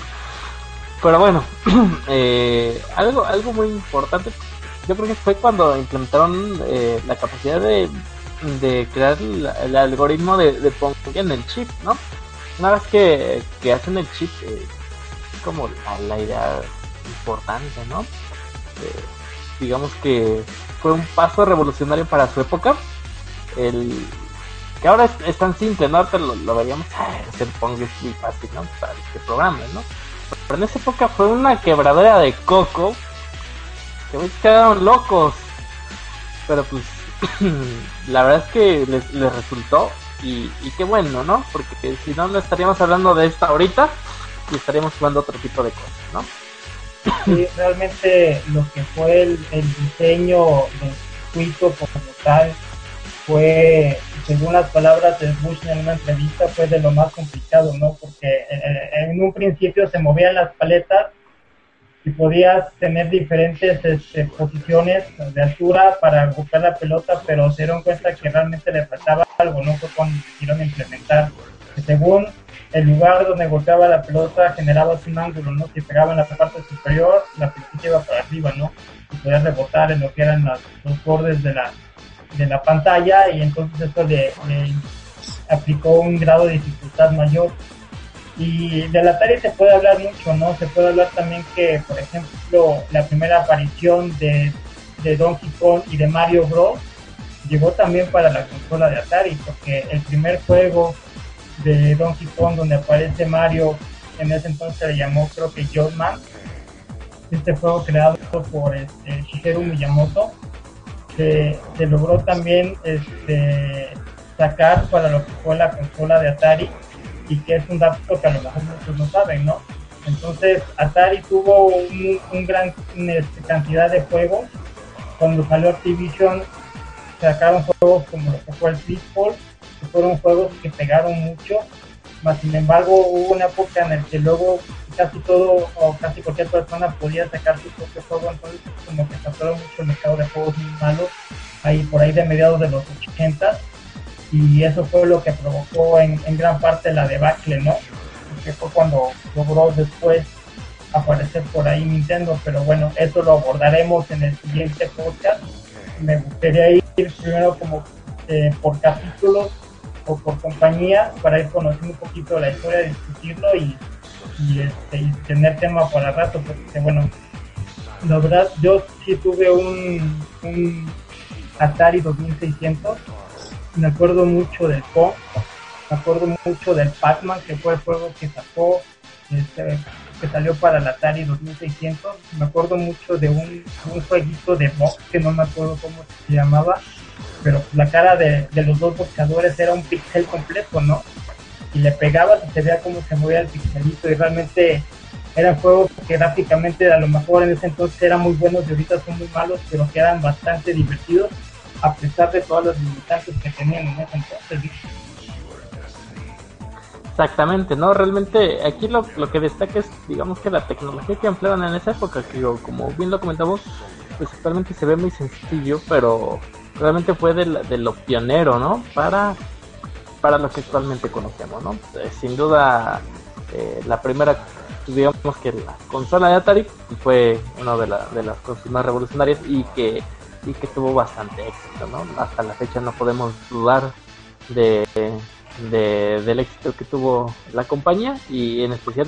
Pero bueno, eh, algo, algo muy importante, yo creo que fue cuando implementaron eh, la capacidad de, de crear el, algoritmo de, de, en el chip, ¿no? Una vez que, que hacen el chip, eh, como la, idea importante, ¿no? digamos que fue un paso revolucionario para su época. El, que ahora es, tan simple, ¿no? Ahorita lo, veríamos, se ponga es muy fácil, ¿no? Para este programa, ¿no? Pero en esa época fue una quebradera de coco que me quedaron locos. Pero pues la verdad es que les, les resultó y, y, qué bueno, ¿no? Porque si no, no estaríamos hablando de esto ahorita y estaríamos jugando otro tipo de cosas, ¿no?
Sí, realmente lo que fue el, el diseño del circuito como tal fue según las palabras de Bush en una entrevista, fue de lo más complicado, ¿no? Porque eh, en un principio se movían las paletas y podías tener diferentes este, posiciones de altura para buscar la pelota, pero se dieron cuenta que realmente le faltaba algo, ¿no? Fue cuando quisieron implementar. Según el lugar donde golpeaba la pelota generaba un ángulo, ¿no? Si pegaba en la parte superior, la pelota iba para arriba, ¿no? Y podía rebotar en lo que eran los bordes de la, de la pantalla y entonces esto le, aplicó un grado de dificultad mayor. Y de la Atari se puede hablar mucho, ¿no? Se puede hablar también que, por ejemplo, la primera aparición de, de Donkey Kong y de Mario Bros. llegó también para la consola de Atari, porque el primer juego de Donkey Kong donde aparece Mario, en ese entonces se le llamó creo que Man este juego creado por este, Shigeru Miyamoto, se, logró también este, sacar para lo que fue la consola de Atari y que es un dato que a lo mejor muchos no saben, ¿no? Entonces Atari tuvo un, gran este, cantidad de juegos. Cuando salió Activision sacaron juegos como lo que fue el Pitfall, que fueron juegos que pegaron mucho, más sin embargo hubo una época en la que luego casi todo o casi cualquier persona podía sacar su propio juego, entonces como que saturó mucho el mercado de juegos muy malos, ahí por ahí de mediados de los 80 y eso fue lo que provocó en, en gran parte la debacle, ¿no? Que fue cuando logró después aparecer por ahí Nintendo, pero bueno, eso lo abordaremos en el siguiente podcast. Me gustaría ir primero como eh, por capítulos o por compañía para ir conociendo un poquito la historia, discutirlo y, y, este, y tener tema para rato, porque bueno, la verdad yo sí tuve un, un Atari 2600, me acuerdo mucho del Pong, me acuerdo mucho del Pac-Man, que fue el juego que sacó este, que salió para la Atari 2600. Me acuerdo mucho de un, un jueguito de box que no me acuerdo cómo se llamaba, pero la cara de, de, los dos boxeadores era un pixel completo, ¿no? Y le pegabas y se veía cómo se movía el pixelito y realmente eran juegos que gráficamente a lo mejor en ese entonces eran muy buenos y ahorita son muy malos, pero que eran bastante divertidos a pesar de todas las limitantes que tenían en ese entonces.
Exactamente, ¿no? Realmente aquí lo, lo, que destaca es, digamos que la tecnología que empleaban en esa época, que como bien lo comentamos, pues actualmente se ve muy sencillo, pero realmente fue de, de lo pionero, ¿no? Para, para lo que actualmente conocemos, ¿no? Eh, sin duda, eh, la primera, digamos que la consola de Atari fue una de, la, de las cosas más revolucionarias y que, y que tuvo bastante éxito, ¿no? Hasta la fecha no podemos dudar de de, del éxito que tuvo la compañía y en especial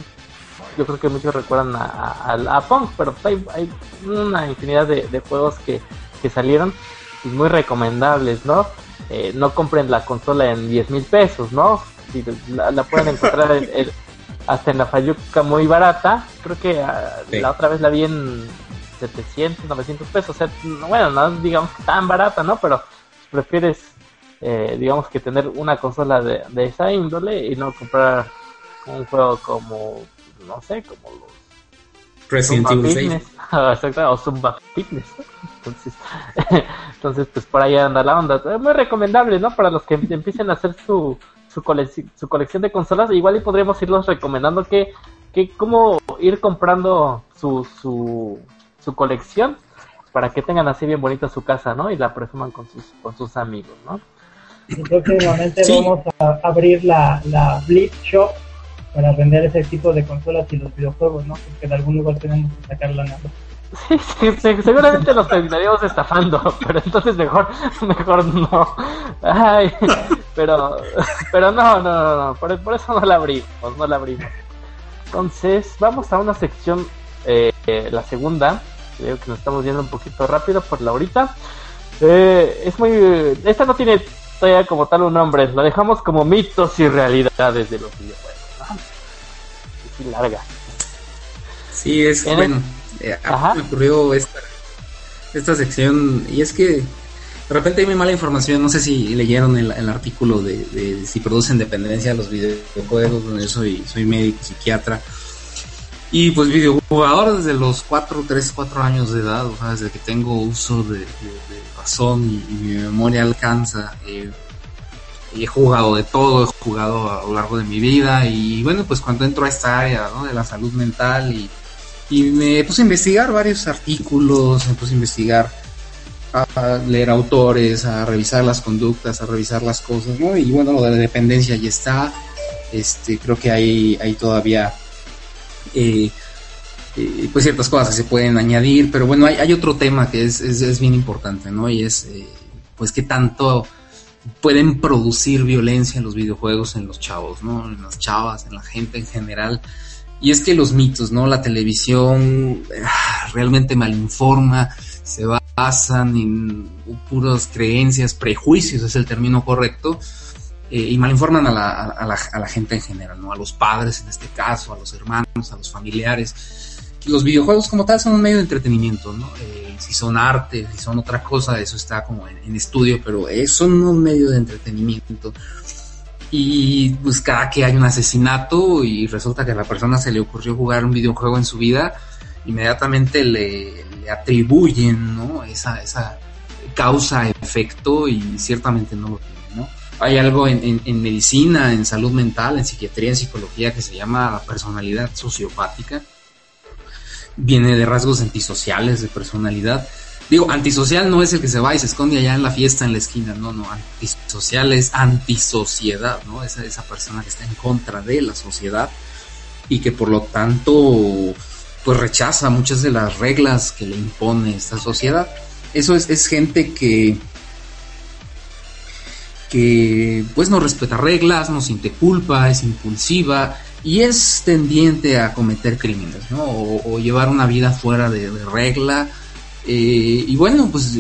yo creo que muchos recuerdan a, a, Punk, pero hay, hay, una infinidad de, de juegos que, que, salieron muy recomendables, ¿no? Eh, no compren la consola en 10 mil pesos, ¿no? Si la, la, pueden encontrar en, en, hasta en la Fayuca muy barata, creo que sí. la otra vez la vi en 700, 900 pesos, o sea, bueno, no digamos que tan barata, ¿no? Pero prefieres eh, digamos que tener una consola de, de, esa índole y no comprar un juego como, no sé, como los
Resident Evil 6
o Zumba Fitness entonces, entonces pues por ahí anda la onda es muy recomendable ¿no? para los que empiecen a hacer su su, su colección de consolas igual y podríamos irlos recomendando que, que cómo ir comprando su, su, su colección para que tengan así bien bonita su casa, ¿no? Y la presuman con sus, con sus amigos, ¿no?
Próximamente sí. vamos a abrir la, la Blitz Shop para vender ese tipo de consolas y los videojuegos, ¿no? Porque de algún lugar tenemos que sacar la nada.
Sí, sí, sí, seguramente nos terminaríamos estafando, pero entonces mejor, mejor no. Ay, pero, pero no, no, no, no, por, por eso no la abrimos, no la abrimos. Entonces, vamos a una sección, eh, la segunda, creo que nos estamos viendo un poquito rápido por la ahorita. Eh, es muy, esta no tiene todavía como tal un nombre, lo dejamos como mitos y realidades de los videojuegos. ¿no? Es muy larga.
Sí, es en bueno. El... Eh, me ocurrió esta, esta sección y es que de repente hay muy mala información. No sé si leyeron el, el artículo de, de, si producen dependencia los videojuegos, donde soy, soy médico, psiquiatra. Y pues videojugador desde los 4, 3, 4 años de edad, o sea, desde que tengo uso de, de, de razón y, y, mi memoria alcanza. Eh, y he jugado de todo, he jugado a lo largo de mi vida y bueno, pues cuando entro a esta área ¿no? de la salud mental y, y me puse a investigar varios artículos, me puse a investigar, a, leer autores, a revisar las conductas, a revisar las cosas, ¿no? Y bueno, lo de la dependencia ya está, este, creo que hay, hay todavía eh, eh, pues ciertas cosas que se pueden añadir, pero bueno, hay, hay otro tema que es, es, es, bien importante, ¿no? Y es, eh, pues, qué tanto pueden producir violencia en los videojuegos, en los chavos, ¿no? En las chavas, en la gente en general. Y es que los mitos, ¿no? La televisión ah, realmente malinforma, se basan en puras creencias, prejuicios es el término correcto, eh, y malinforman a la, a, la, gente en general, ¿no? A los padres en este caso, a los hermanos, a los familiares los videojuegos como tal son un medio de entretenimiento, ¿no? Eh, si son arte, si son otra cosa, eso está como en, estudio, pero eh, son un medio de entretenimiento. Y pues cada que hay un asesinato y resulta que a la persona se le ocurrió jugar un videojuego en su vida, inmediatamente le, atribuyen. Esa, esa, causa-efecto y ciertamente no lo tiene, ¿no? Hay algo en, en, medicina, en salud mental, en psiquiatría, en psicología que se llama la personalidad sociopática. Viene de rasgos antisociales de personalidad. Digo, antisocial no es el que se va y se esconde allá en la fiesta en la esquina, no, no, antisocial es antisociedad, ¿no? Esa, esa persona que está en contra de la sociedad y que por lo tanto pues rechaza muchas de las reglas que le impone esta sociedad. Eso es, es gente que que pues no respeta reglas, no siente culpa, es impulsiva y es tendiente a cometer crímenes, ¿no? O, llevar una vida fuera de, regla. Eh, y bueno, pues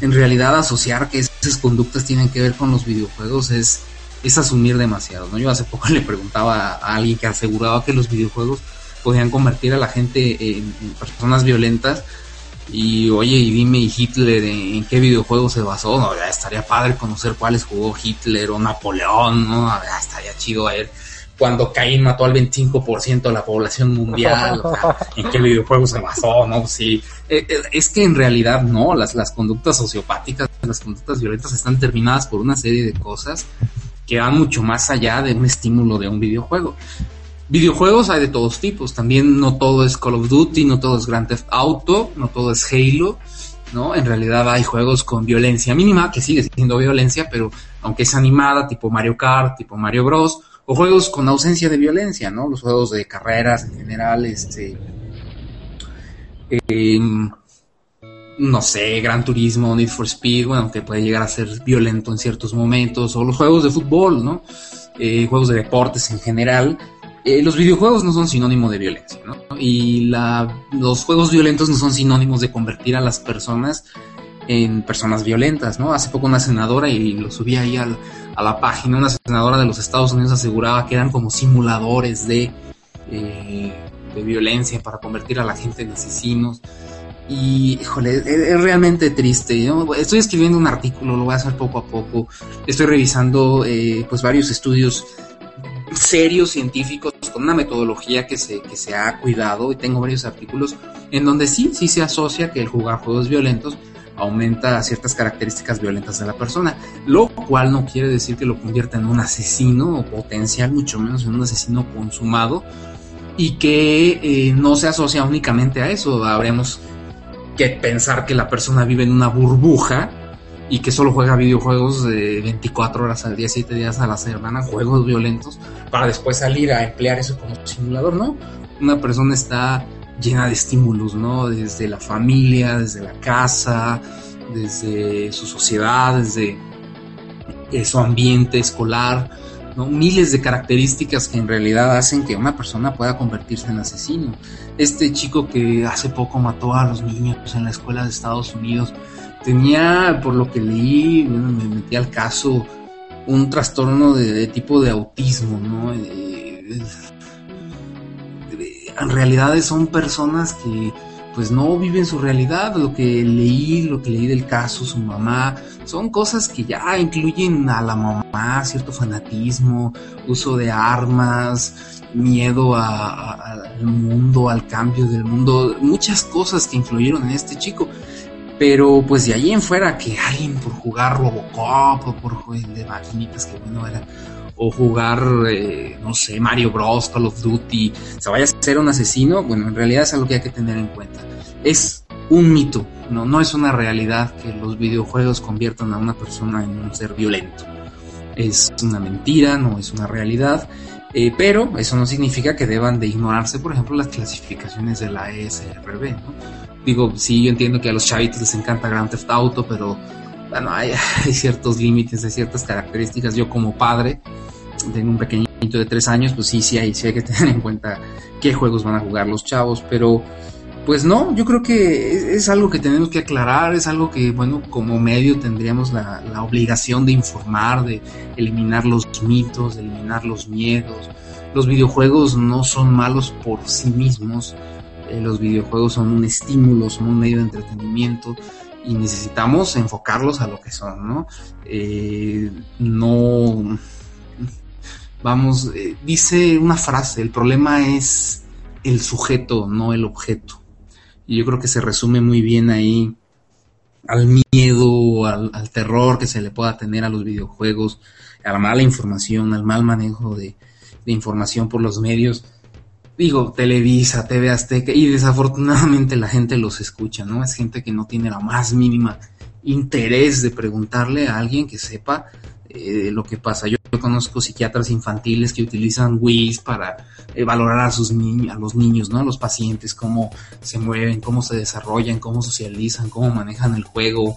en realidad asociar que esas conductas tienen que ver con los videojuegos es, es asumir demasiado, ¿no? Yo hace poco le preguntaba a alguien que aseguraba que los videojuegos podían convertir a la gente en personas violentas y oye, y dime, Hitler en, qué videojuego se basó? Ya estaría padre conocer cuáles jugó Hitler o Napoleón, ¿no? Ya estaría chido a ver cuando Caín mató al 25% de la población mundial, en qué videojuego se basó, ¿no? Sí, eh, eh, es que en realidad no, las, las conductas sociopáticas, las conductas violentas están terminadas por una serie de cosas que van mucho más allá de un estímulo de un videojuego. Videojuegos hay de todos tipos, también no todo es Call of Duty, no todo es Grand Theft Auto, no todo es Halo, ¿no? En realidad hay juegos con violencia mínima, que sigue siendo violencia, pero aunque es animada, tipo Mario Kart, tipo Mario Bros, o juegos con ausencia de violencia, ¿no? Los juegos de carreras en general, este... Em, no sé, Gran Turismo, Need for Speed, bueno, que puede llegar a ser violento en ciertos momentos, o los juegos de fútbol, ¿no? Eh, juegos de deportes en general, eh, los videojuegos no son sinónimo de violencia, ¿no? Y la, los juegos violentos no son sinónimos de convertir a las personas en personas violentas, ¿no? Hace poco una senadora, y lo subí ahí a la página, una senadora de los Estados Unidos aseguraba que eran como simuladores de, eh, de violencia para convertir a la gente en asesinos. Y, híjole, es, realmente triste. Estoy escribiendo un artículo, lo voy a hacer poco a poco. Estoy revisando, eh, pues, varios estudios serios científicos con una metodología que se, que se ha cuidado y tengo varios artículos en donde sí, sí se asocia que el jugar juegos violentos aumenta ciertas características violentas de la persona, lo cual no quiere decir que lo convierta en un asesino o potencial, mucho menos en un asesino consumado y que eh, no se asocia únicamente a eso, habríamos que pensar que la persona vive en una burbuja y que solo juega videojuegos de 24 horas al día, 7 días a la semana, juegos violentos, para después salir a emplear eso como simulador, ¿no? Una persona está llena de estímulos, ¿no? Desde la familia, desde la casa, desde su sociedad, desde eh, su ambiente escolar, ¿no? Miles de características que en realidad hacen que una persona pueda convertirse en asesino. Este chico que hace poco mató a los niños en la escuela de Estados Unidos, tenía, por lo que leí, me metí al caso, un trastorno de, tipo de autismo, ¿no? En realidad son personas que pues no viven su realidad, lo que leí, lo que leí del caso, su mamá, son cosas que ya incluyen a la mamá, cierto fanatismo, uso de armas, miedo al mundo, al cambio del mundo, muchas cosas que influyeron en este chico. Pero pues de ahí en fuera que alguien por jugar Robocop o por jugar de maquinitas que bueno era o jugar eh, no sé Mario Bros Call of Duty se vaya a ser un asesino bueno en realidad es algo que hay que tener en cuenta. Es un mito no no es una realidad que los videojuegos conviertan a una persona en un ser violento. Es una mentira no es una realidad eh, pero eso no significa que deban de ignorarse por ejemplo las clasificaciones de la ESRB digo, sí, yo entiendo que a los chavitos les encanta Grand Theft Auto, pero bueno, hay, ciertos límites, hay ciertas características. Yo como padre, tengo un pequeñito de tres años, pues sí, sí hay, sí hay que tener en cuenta qué juegos van a jugar los chavos, pero pues no, yo creo que es, algo que tenemos que aclarar, es algo que, bueno, como medio tendríamos la, la obligación de informar, de eliminar los mitos, de eliminar los miedos. Los videojuegos no son malos por sí mismos, eh, los videojuegos son un estímulo, son un medio de entretenimiento y necesitamos enfocarlos a lo que son, ¿no? Eh, no, vamos, eh, dice una frase, el problema es el sujeto, no el objeto. Y yo creo que se resume muy bien ahí al miedo, al, terror que se le pueda tener a los videojuegos, a la mala información, al mal manejo de, de información por los medios. Digo, Televisa, TV Azteca, y desafortunadamente la gente los escucha, ¿no? Es gente que no tiene la más mínima interés de preguntarle a alguien que sepa eh, lo que pasa. Yo, conozco psiquiatras infantiles que utilizan WIS para eh, valorar a sus niños, a los niños, ¿no? A los pacientes, cómo se mueven, cómo se desarrollan, cómo socializan, cómo manejan el juego.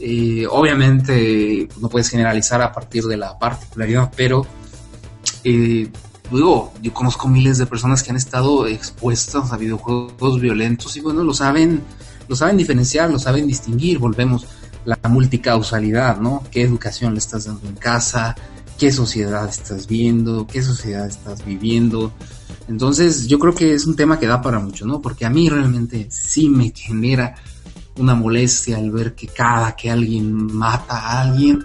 Eh, obviamente no puedes generalizar a partir de la particularidad, pero eh, digo, yo conozco miles de personas que han estado expuestas a videojuegos violentos y bueno, lo saben, lo saben diferenciar, lo saben distinguir, volvemos la multicausalidad, ¿no? ¿Qué educación le estás dando en casa? ¿Qué sociedad estás viendo? ¿Qué sociedad estás viviendo? Entonces, yo creo que es un tema que da para mucho, ¿no? Porque a mí realmente sí me genera una molestia al ver que cada que alguien mata a alguien,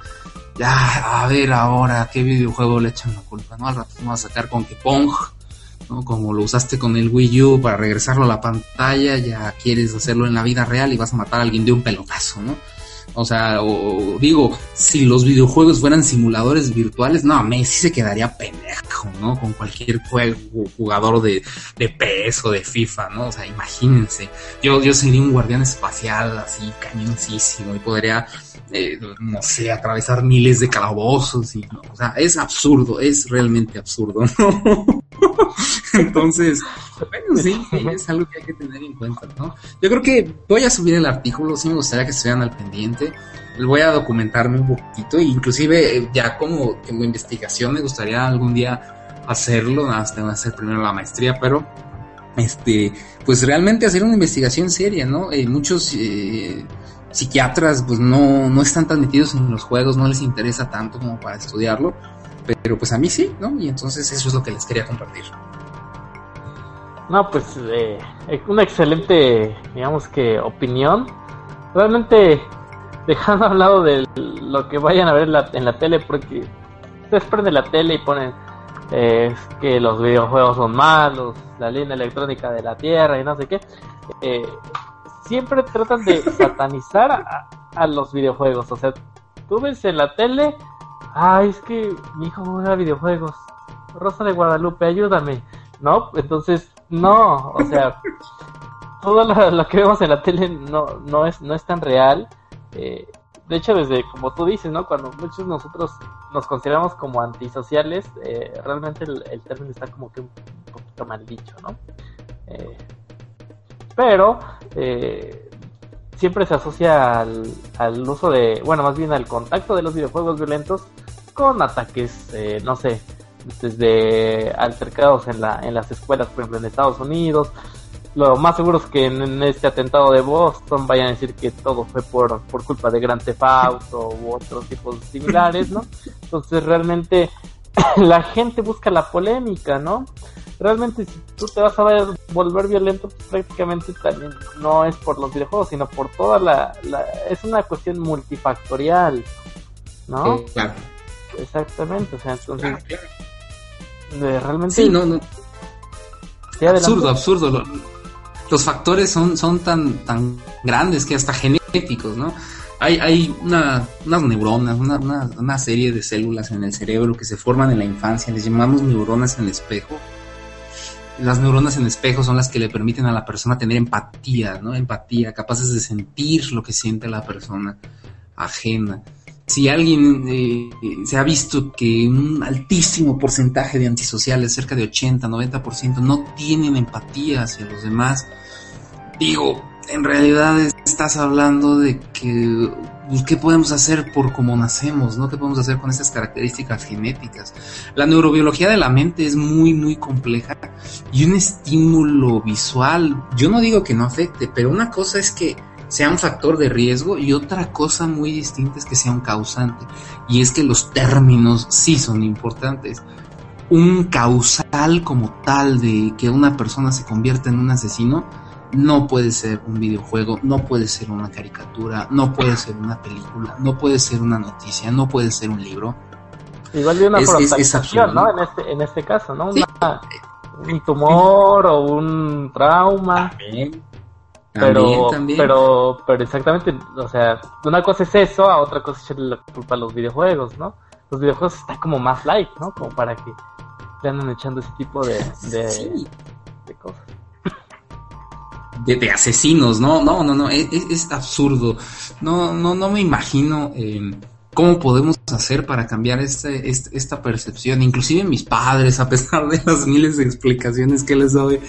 ya, a ver ahora, ¿qué videojuego le echan la culpa? ¿No? Al rato vamos a sacar con que Pong, ¿no? Como lo usaste con el Wii U para regresarlo a la pantalla, ya quieres hacerlo en la vida real y vas a matar a alguien de un pelotazo, ¿no? O sea, o, digo, si los videojuegos fueran simuladores virtuales, no, Messi se quedaría pendejo, ¿no? Con cualquier juego, jugador de, de PS o de FIFA, ¿no? O sea, imagínense. Yo, yo sería un guardián espacial así, cañoncísimo, y podría, eh, no sé, atravesar miles de calabozos, y, ¿no? o sea, es absurdo, es realmente absurdo, ¿no? Entonces, bueno, sí, es algo que hay que tener en cuenta, ¿no? Yo creo que voy a subir el artículo, sí me gustaría que estuvieran al pendiente. Voy a documentarme un poquito, e inclusive ya como, como investigación me gustaría algún día hacerlo, nada más tengo que hacer primero la maestría, pero este, pues realmente hacer una investigación seria, ¿no? Eh, muchos eh, psiquiatras pues no, no están tan metidos en los juegos, no les interesa tanto como para estudiarlo, pero pues a mí sí, ¿no? Y entonces eso es lo que les quería compartir.
No, pues eh, una excelente, digamos que, opinión. Realmente, dejando a un lado de lo que vayan a ver en la, en la tele, porque ustedes prenden la tele y ponen eh, que los videojuegos son malos, la línea electrónica de la Tierra y no sé qué. Eh, siempre tratan de satanizar a, a, los videojuegos. O sea, tú ves en la tele, ay, es que mi hijo juega videojuegos. Rosa de Guadalupe, ayúdame. ¿No? Entonces, no, o sea, todo lo, lo, que vemos en la tele no, no, es, no es tan real. Eh, de hecho, desde, como tú dices, ¿no? Cuando muchos de nosotros nos consideramos como antisociales, eh, realmente el, el, término está como que un poquito mal dicho, ¿no? Eh, pero eh, siempre se asocia al, al, uso de, bueno, más bien al contacto de los videojuegos violentos con ataques, eh, no sé, desde altercados en, la, en las escuelas, por ejemplo, en Estados Unidos. Lo más seguro es que en, este atentado de Boston vayan a decir que todo fue por, por culpa de Grand Theft Auto u otros tipos similares, ¿no? Entonces realmente la gente busca la polémica, ¿no? Realmente si tú te vas a ver, volver violento, pues, prácticamente también no es por los videojuegos, sino por toda la... la es una cuestión multifactorial, ¿no?
Sí, claro.
Exactamente, o sea, entonces... Claro, claro. Realmente...
Sí, no, no. Absurdo, absurdo. Lo, los factores son, son tan, tan grandes que hasta genéticos, ¿no? Hay, hay una, unas neuronas, una, una, una, serie de células en el cerebro que se forman en la infancia, les llamamos neuronas en el espejo. Las neuronas en espejo son las que le permiten a la persona tener empatía, ¿no? Empatía, capaces de sentir lo que siente la persona ajena. Si alguien eh, se ha visto que un altísimo porcentaje de antisociales, cerca de 80, 90%, no tienen empatía hacia los demás, digo, en realidad estás hablando de que pues, qué podemos hacer por cómo nacemos, ¿no? ¿Qué podemos hacer con estas características genéticas? La neurobiología de la mente es muy, muy compleja y un estímulo visual, yo no digo que no afecte, pero una cosa es que sea un factor de riesgo y otra cosa muy distinta es que sea un causante. Y es que los términos sí son importantes. Un causal como tal de que una persona se convierta en un asesino, no puede ser un videojuego, no puede ser una caricatura, no puede ser una película, no puede ser una noticia, no puede ser un libro.
Igual de una es, es, es absurdo, ¿no? En este, en este caso, ¿no? Una, sí. Un tumor o un trauma.
También.
pero, pero, pero exactamente, o sea, una cosa es eso, a otra cosa es echarle la culpa a los videojuegos, ¿no? Los videojuegos están como más light, ¿no? Como para que le andan echando ese tipo de, de, cosas.
De, asesinos, ¿no? No, no, no, es, absurdo. No, no, no me imagino eh, cómo podemos hacer para cambiar este, este, esta percepción. Inclusive mis padres, a pesar de las miles de explicaciones que les doy,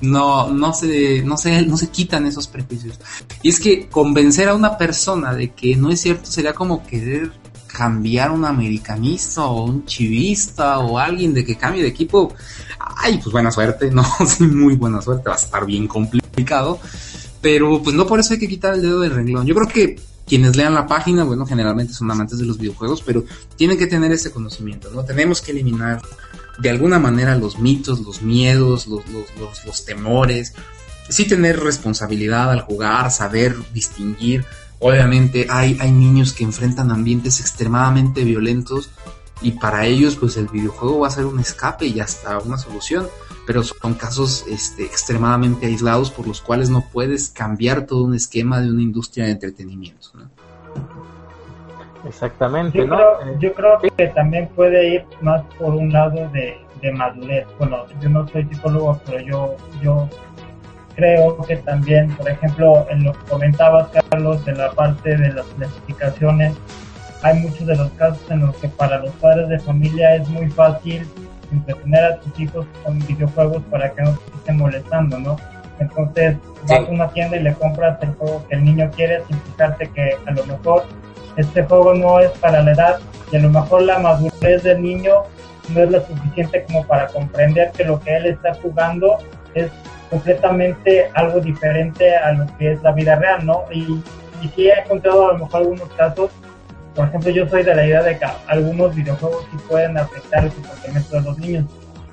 no, no se, no se, no se quitan esos prejuicios. Y es que convencer a una persona de que no es cierto sería como querer cambiar un americanista o un chivista o alguien de que cambie de equipo. Ay, pues buena suerte, no, sí, muy buena suerte, va a estar bien complicado. Pero pues no por eso hay que quitar el dedo del renglón. Yo creo que quienes lean la página, bueno, generalmente son amantes de los videojuegos, pero tienen que tener ese conocimiento, ¿no? Tenemos que eliminar de alguna manera los mitos, los miedos, los, los, los, temores, sí tener responsabilidad al jugar, saber distinguir. Obviamente hay, hay niños que enfrentan ambientes extremadamente violentos y para ellos pues el videojuego va a ser un escape y hasta una solución, pero son casos este, extremadamente aislados por los cuales no puedes cambiar todo un esquema de una industria de entretenimiento. ¿no?
Exactamente.
Yo, creo, yo creo que también puede ir más por un lado de, de madurez. Bueno, yo no soy psicólogo, pero yo, yo creo que también, por ejemplo, en lo que comentabas, Carlos, en la parte de las clasificaciones, hay muchos de los casos en los que para los padres de familia es muy fácil entretener a tus hijos con videojuegos para que no se estén molestando, ¿no? Entonces vas a una tienda y le compras el juego que el niño quiere sin fijarte que a lo mejor este juego no es para la edad y a lo mejor la madurez del niño no es lo suficiente como para comprender que lo que él está jugando es completamente algo diferente a lo que es la vida real, ¿no? Y, y sí he encontrado a lo mejor algunos casos, por ejemplo, yo soy de la idea de que algunos videojuegos sí pueden afectar el comportamiento de los niños.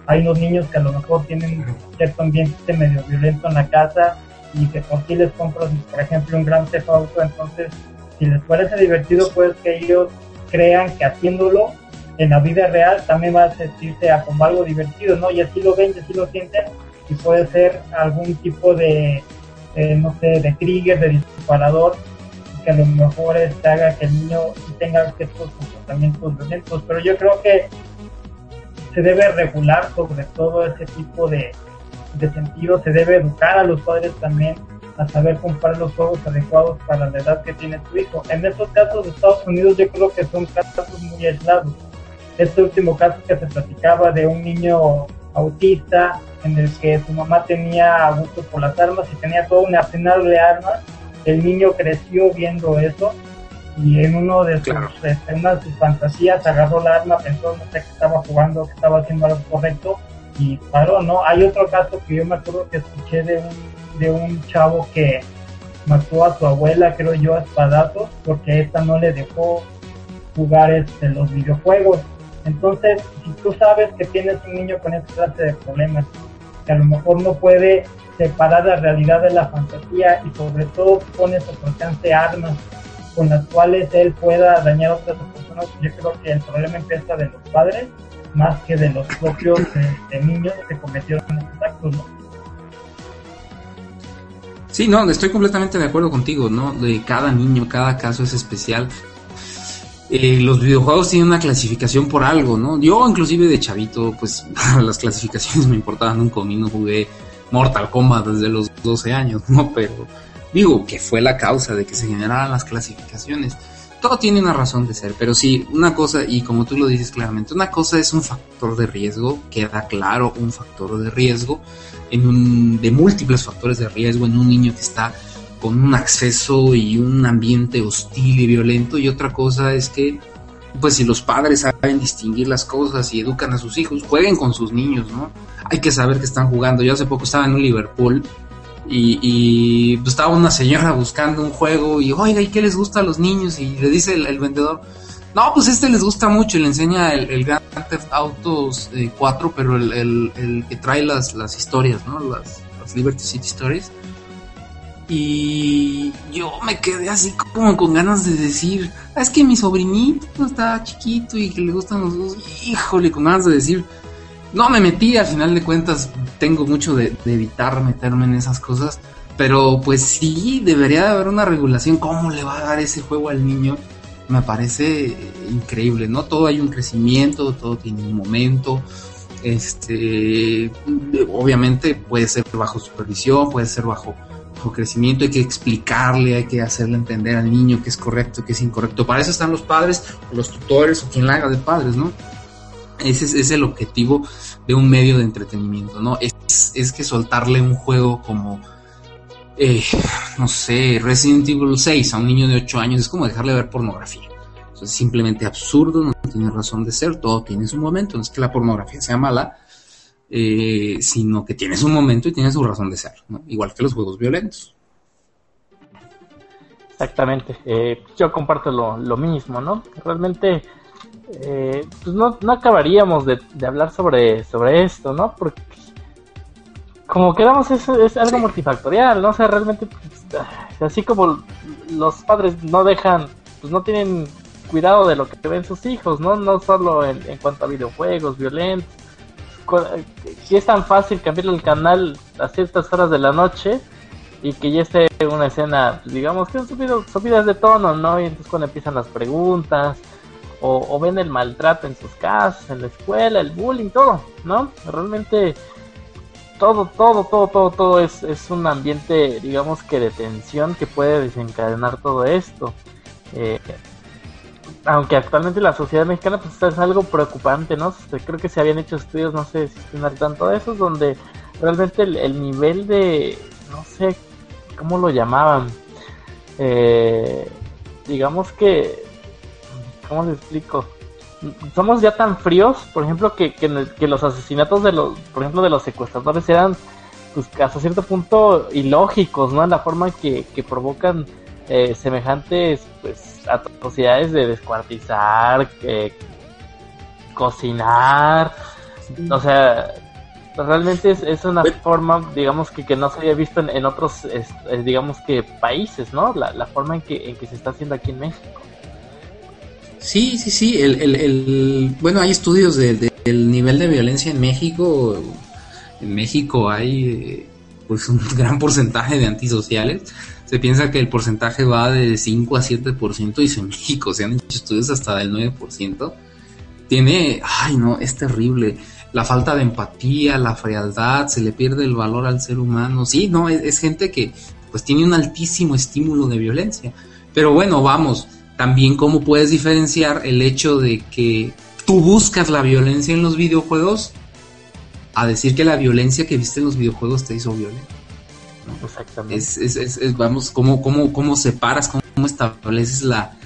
Hay unos niños que a lo mejor tienen cierto ambiente medio violento en la casa y que por sí les compras, por ejemplo, un gran Theft Auto, entonces si les parece divertido, pues que ellos crean que haciéndolo en la vida real también va a sentirse como algo divertido, ¿no? Y así lo ven, y así lo sienten, y puede ser algún tipo de, no sé, de trigger, de disparador, que a lo mejor este, haga que el niño tenga ciertos comportamientos violentos. Pero yo creo que se debe regular sobre todo ese tipo de, de sentido, se debe educar a los padres también a saber comprar los juegos adecuados para la edad que tiene su hijo. En estos casos de Estados Unidos yo creo que son casos muy aislados. Este último caso que se platicaba de un niño autista en el que su mamá tenía gusto por las armas y tenía todo un arsenal de armas, el niño creció viendo eso y en uno de sus, este, una de sus fantasías agarró la arma, pensó no sé que estaba jugando, que estaba haciendo algo correcto y paró, ¿no? Hay otro caso que yo me acuerdo que escuché de un de un chavo que mató a su abuela, creo yo, a espadazos, porque esta no le dejó jugar este, los videojuegos. Entonces, si tú sabes que tienes un niño con esta clase de problemas, que a lo mejor no puede separar la realidad de la fantasía y sobre todo pone su alcance armas con las cuales él pueda dañar a otras personas, yo creo que el problema empieza de los padres más que de los propios este, niños que cometieron estos actos, ¿no?
Sí, no, estoy completamente de acuerdo contigo, ¿no? De cada niño, cada caso es especial. Eh, los videojuegos tienen una clasificación por algo, ¿no? Yo inclusive de chavito, pues las clasificaciones me importaban un comino, jugué Mortal Kombat desde los 12 años, ¿no? Pero digo que fue la causa de que se generaran las clasificaciones. Todo tiene una razón de ser, pero sí, una cosa, y como tú lo dices claramente, una cosa es un factor de riesgo, queda claro un factor de riesgo, en un, de múltiples factores de riesgo en un niño que está con un acceso y un ambiente hostil y violento y otra cosa es que pues si los padres saben distinguir las cosas y educan a sus hijos, jueguen con sus niños, ¿no? Hay que saber que están jugando. Yo hace poco estaba en un Liverpool y, pues, estaba una señora buscando un juego y, oiga, ¿y qué les gusta a los niños? Y le dice el vendedor, no, pues este les gusta mucho y le enseña el, el Grand Theft Autos 4, eh, pero el, el, que trae las, las historias, ¿no? Las, Liberty City Stories. Y yo me quedé así como con ganas de decir, ah, es que mi sobrinito está chiquito y que le gustan los dos. Híjole, con ganas de decir, no me metí, al final de cuentas tengo mucho de, evitar meterme en esas cosas. Pero pues sí, debería de haber una regulación. ¿Cómo le va a dar ese juego al niño? Me parece increíble, ¿no? Todo hay un crecimiento, todo tiene un momento. Este, obviamente puede ser bajo supervisión, puede ser bajo, crecimiento, hay que explicarle, hay que hacerle entender al niño qué es correcto, qué es incorrecto. Para eso están los padres, los tutores o quien la haga de padres, ¿no? Ese es, el objetivo de un medio de entretenimiento, ¿no? Es, es que soltarle un juego como, eh, no sé, Resident Evil 6 a un niño de 8 años es como dejarle ver pornografía. es simplemente absurdo, no tiene razón de ser, todo tiene su momento. No es que la pornografía sea mala, eh, sino que tiene su momento y tiene su razón de ser, ¿no? igual que los juegos violentos.
Exactamente, eh, yo comparto lo, lo mismo, ¿no? Realmente eh, pues no, no acabaríamos de, hablar sobre, sobre esto, ¿no? Porque como quedamos es, es algo multifactorial, ¿no? O sea, realmente, pues, así como los padres no dejan, pues no tienen cuidado de lo que ven sus hijos, ¿no? No solo en, cuanto a videojuegos violentos. Si es tan fácil cambiarle el canal a ciertas horas de la noche y que ya esté una escena, pues, digamos que son subidas de tono, ¿no? Y entonces cuando empiezan las preguntas, o, ven el maltrato en sus casas, en la escuela, el bullying, todo, ¿no? Realmente todo, todo, todo, todo, todo es, es un ambiente, digamos que de tensión que puede desencadenar todo esto. Eh, aunque actualmente la sociedad mexicana pues es algo preocupante, ¿no? Creo que se habían hecho estudios, no sé si están al tanto de esos, donde realmente el, nivel de, no sé cómo lo llamaban, eh, digamos que ¿cómo les explico? Somos ya tan fríos, por ejemplo, que, que, los asesinatos de los, por ejemplo, de los secuestradores eran, pues, hasta cierto punto ilógicos, ¿no? En la forma que, que provocan eh, semejantes, pues, atrocidades de descuartizar, cocinar, o sea, realmente es, es una forma, digamos, que, que no se había visto en, otros, digamos que países, ¿no? La, la forma en que, en que se está haciendo aquí en México.
Sí, sí, sí. El, el, el, bueno, hay estudios del nivel de violencia en México. En México hay eh, pues un gran porcentaje de antisociales. Piensa que el porcentaje va de 5 a 7% y en México se han hecho estudios hasta del 9%. Tiene, ay no, es terrible. La falta de empatía, la frialdad, se le pierde el valor al ser humano. Sí, no, es, es gente que pues tiene un altísimo estímulo de violencia. Pero bueno, vamos, también cómo puedes diferenciar el hecho de que tú buscas la violencia en los videojuegos a decir que la violencia que viste en los videojuegos te hizo violento. Exactamente. Vamos, ¿cómo, cómo, cómo separas, cómo estableces la,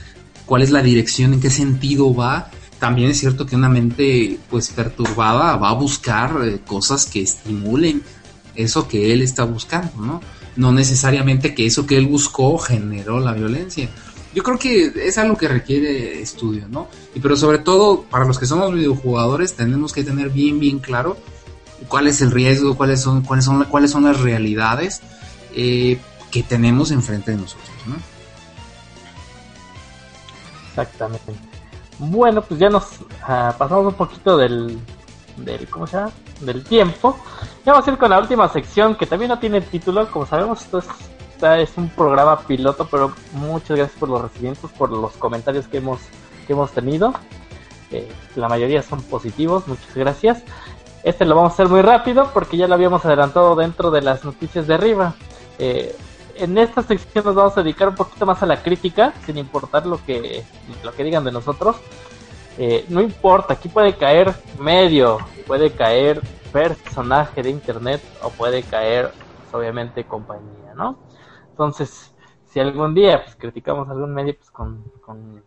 cuál es la dirección, en qué sentido va. También es cierto que una mente pues perturbada va a buscar eh, cosas que estimulen eso que él está buscando, ¿no? No necesariamente que eso que él buscó generó la violencia yo creo que es algo que requiere estudio, ¿no? Y pero sobre todo para los que somos videojugadores tenemos que tener bien bien claro cuál es el riesgo, cuáles son cuáles son cuáles son las realidades eh, que tenemos enfrente de nosotros, ¿no?
Exactamente. Bueno, pues ya nos ah, pasamos un poquito del, del ¿cómo se llama? Del tiempo. Ya vamos a ir con la última sección que también no tiene título, como sabemos, esto es un programa piloto, pero muchas gracias por los recibimientos, por los comentarios que hemos, que hemos tenido. Eh, la mayoría son positivos, muchas gracias. Este lo vamos a hacer muy rápido porque ya lo habíamos adelantado dentro de las noticias de arriba. Eh, en esta sección nos vamos a dedicar un poquito más a la crítica, sin importar lo que, lo que digan de nosotros. Eh, no importa, aquí puede caer medio, puede caer personaje de internet o puede caer, pues, obviamente, compañía, ¿no? Entonces, si algún día pues, criticamos algún medio pues, con, con,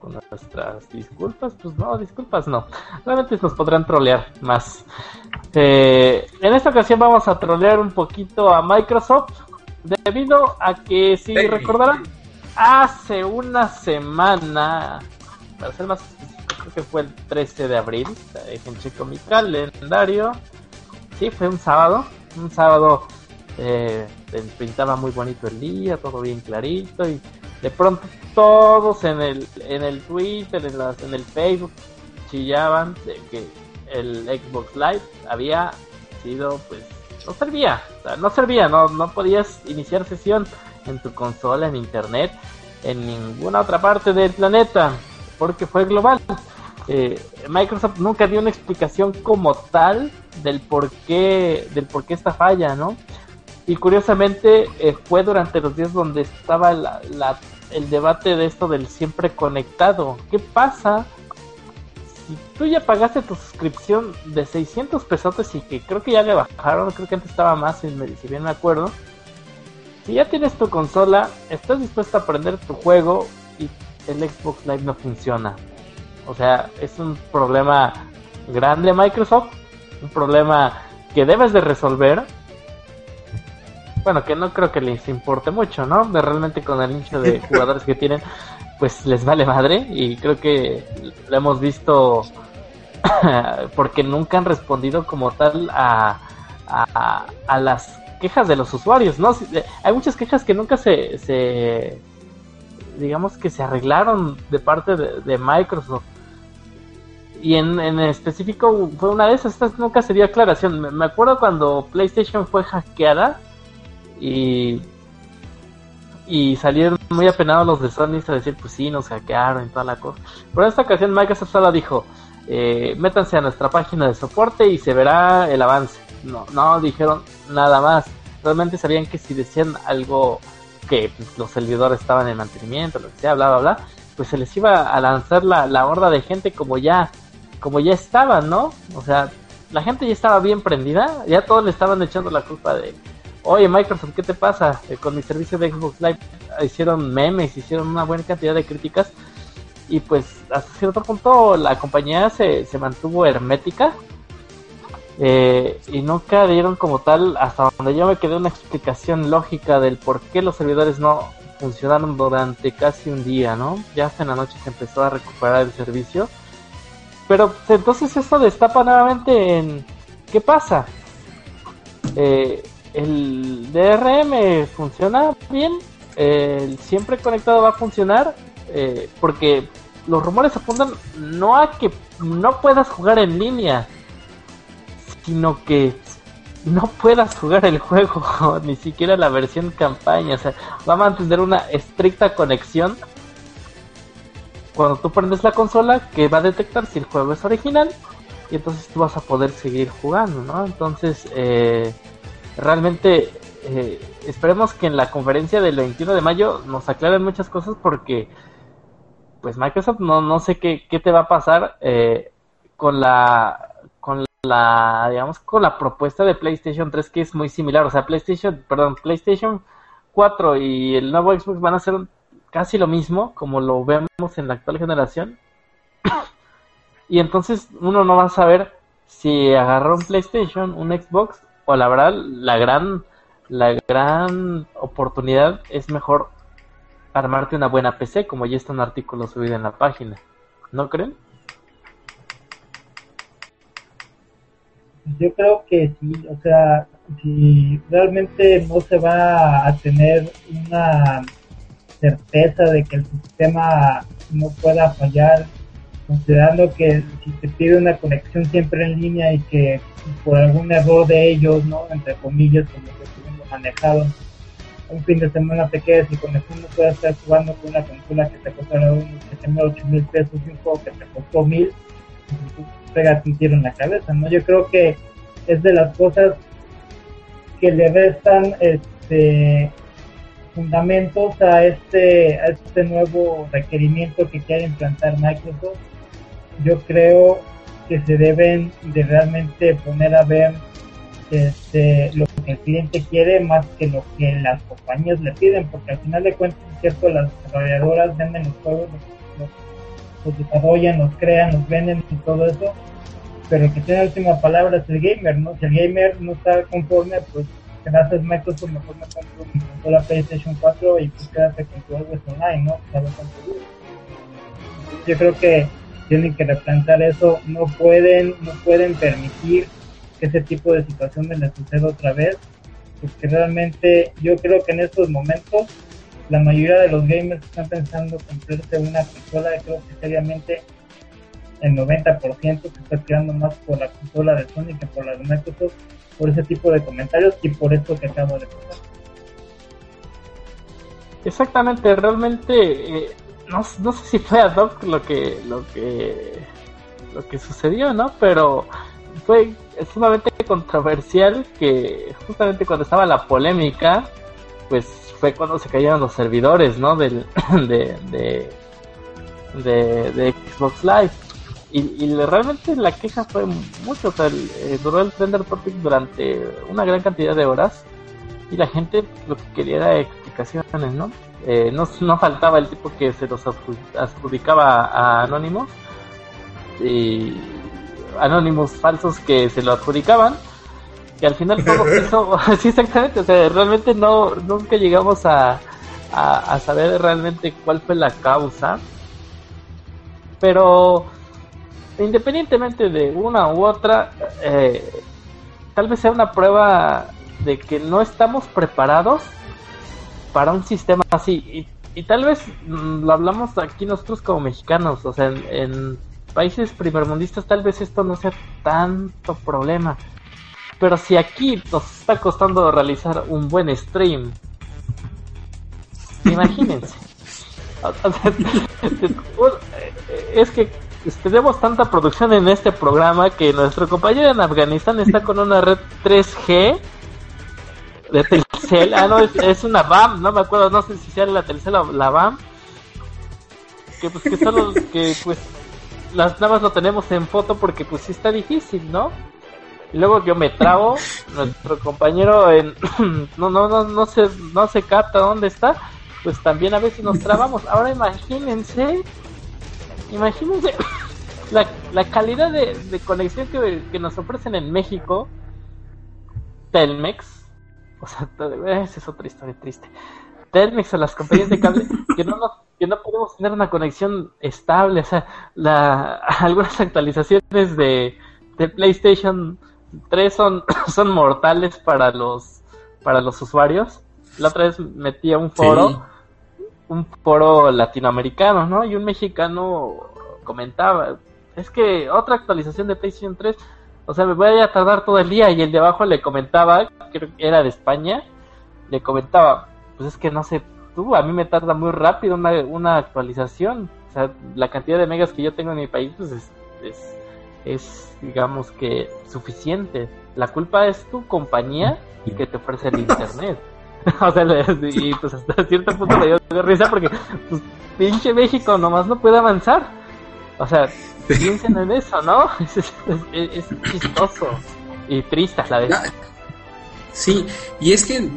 con nuestras disculpas, pues no, disculpas no. Realmente nos podrán trolear más. Eh, en esta ocasión vamos a trolear un poquito a Microsoft debido a que, si recordarán, hace una semana, para ser más creo que fue el 13 de abril, en checo mi calendario, sí, fue un sábado, un sábado eh, pintaba muy bonito el día, todo bien clarito y de pronto todos en el, en el Twitter, en, las, en el Facebook chillaban de que el Xbox Live había sido pues no servía, no servía, no, no podías iniciar sesión en tu consola, en internet, en ninguna otra parte del planeta, porque fue global. Eh, Microsoft nunca dio una explicación como tal del por qué, del por qué esta falla, ¿no? Y curiosamente eh, fue durante los días donde estaba el debate de esto del siempre conectado. ¿Qué pasa si tú ya pagaste tu suscripción de 600 pesos y que creo que ya le bajaron, creo que antes estaba más, si bien me acuerdo? Si ya tienes tu consola, estás dispuesto a aprender tu juego y el Xbox Live no funciona. O sea, es un problema grande Microsoft, un problema que debes de resolver. Bueno, que no creo que les importe mucho, ¿no? De realmente con el nicho de jugadores que tienen, pues les vale madre y creo que lo hemos visto porque nunca han respondido como tal a, a, las quejas de los usuarios, ¿no? Hay muchas quejas que nunca se, se digamos que se arreglaron de parte de, Microsoft. Y en, en, específico fue una de esas, nunca se dio aclaración. Me, acuerdo cuando PlayStation fue hackeada y, y salieron muy apenados los de Sony a decir, pues sí, nos hackearon y toda la cosa. Pero en esta ocasión Microsoft solo dijo, eh, métanse a nuestra página de soporte y se verá el avance. No, no dijeron nada más. Realmente sabían que si decían algo que pues, los servidores estaban en mantenimiento, lo que sea, bla, bla, bla, pues se les iba a lanzar la, la horda de gente como ya, como ya estaban, ¿no? O sea, la gente ya estaba bien prendida, ya todos le estaban echando la culpa de, oye Microsoft, ¿qué te pasa? Eh, con mi servicio de Xbox Live hicieron memes, hicieron una buena cantidad de críticas y pues hasta cierto punto la compañía se, mantuvo hermética eh, y nunca dieron como tal, hasta donde yo me quedé, una explicación lógica del por qué los servidores no funcionaron durante casi un día, ¿no? Ya hasta en la noche se empezó a recuperar el servicio. Pero entonces eso destapa nuevamente en qué pasa. Eh, el DRM funciona bien, el siempre conectado va a funcionar, eh, porque los rumores apuntan no a que no puedas jugar en línea, sino que no puedas jugar el juego, ni siquiera la versión campaña. O sea, va a mantener una estricta conexión cuando tú prendes la consola que va a detectar si el juego es original y entonces tú vas a poder seguir jugando, ¿no? Entonces, eh, realmente eh, esperemos que en la conferencia del 21 de mayo nos aclaren muchas cosas porque pues Microsoft no, no sé qué, qué te va a pasar eh, con la la, digamos, con la propuesta de PlayStation 3 que es muy similar. O sea, PlayStation, perdón, PlayStation 4 y el nuevo Xbox van a ser casi lo mismo como lo vemos en la actual generación. y entonces uno no va a saber si agarró un PlayStation, un Xbox o la verdad la gran la gran oportunidad es mejor armarte una buena PC, como ya está un artículo subido en la página. ¿No creen?
yo creo que sí, o sea, si realmente no se va a tener una certeza de que el sistema no pueda fallar, considerando que si te pide una conexión siempre en línea y que por algún error de ellos, ¿no? Entre comillas, como que estuvimos manejado, un fin de semana te quedes y con eso no puedes estar jugando con una consola que te costará unos 7 8 mil pesos y un juego que te costó mil, pega un tiro en la cabeza, ¿no? Yo creo que es de las cosas que le restan este fundamentos a este a este nuevo requerimiento que quiere implantar Microsoft. Yo creo que se deben de realmente poner a ver este, lo que el cliente quiere más que lo que las compañías le piden, porque al final de cuentas, cierto, las desarrolladoras venden los juegos, los desarrollan, los crean, los venden y todo eso, pero el que tiene última palabra es el gamer, ¿no? Si el gamer no está conforme, pues gracias Microsoft, mejor me compro mi consola PlayStation 4 y pues quédate con tu online, ¿no? Yo creo que tienen que replantear eso, no pueden, no pueden permitir que ese tipo de situaciones les suceda otra vez, porque realmente yo creo que en estos momentos la mayoría de los gamers están pensando comprarse una consola, creo que seriamente el 90% se está tirando más por la consola de Sony que por la de Microsoft, por ese tipo de comentarios y por esto que acabo de pasar.
Exactamente, realmente eh, no, no, sé si fue ad hoc lo que lo que lo que sucedió, ¿no? Pero fue sumamente controversial que justamente cuando estaba la polémica, pues fue cuando se cayeron los servidores, ¿no? Del, de, de, de, Xbox Live. Y, y, realmente la queja fue mucho, o sea, eh, duró el Render Topic durante una gran cantidad de horas y la gente lo que quería era Eh, no, no faltaba el tipo que se los adjudicaba a Anonymous y Anonymous falsos que se lo adjudicaban y al final todo eso, sí exactamente, o sea, realmente no, nunca llegamos a, a, saber realmente cuál fue la causa, pero independientemente de una u otra, eh, tal vez sea una prueba de que no estamos preparados para un sistema así. Y, tal vez mm, lo hablamos aquí nosotros como mexicanos, o sea, en, en países primermundistas tal vez esto no sea tanto problema. Pero si aquí nos está costando realizar un buen stream, imagínense. es que tenemos tanta producción en este programa que nuestro compañero en Afganistán está con una red 3G de Telcel. Ah, no, es, una BAM, no me acuerdo, no sé si sea la Telcel o la BAM. Que pues que solo que pues las navas lo tenemos en foto porque pues sí está difícil, ¿no? Y luego yo me trago, nuestro compañero en no no no no se no se capta dónde está, pues también a veces nos trabamos. Ahora imagínense, imagínense la, la calidad de, de conexión que, que, nos ofrecen en México, Telmex, o sea, esa es otra historia triste. Telmex o las compañías de cable que no que no podemos tener una conexión estable, o sea, la, algunas actualizaciones de, de PlayStation tres son, son mortales para los, para los usuarios. La otra vez metí a un foro, un foro latinoamericano, ¿no? Y un mexicano comentaba, es que otra actualización de PlayStation 3, o sea, me voy a tardar todo el día. Y el de abajo le comentaba, creo que era de España, le comentaba, pues es que no sé, tú, a mí me tarda muy rápido una, una actualización. O sea, la cantidad de megas que yo tengo en mi país, pues es, es es, digamos que, suficiente. La culpa es tu compañía y que te ofrece el internet. o sea, y pues hasta cierto punto le dio risa porque, pues, pinche México nomás no puede avanzar. O sea, piensen en eso, ¿no? Es, chistoso y triste a la vez.
Sí, y es que,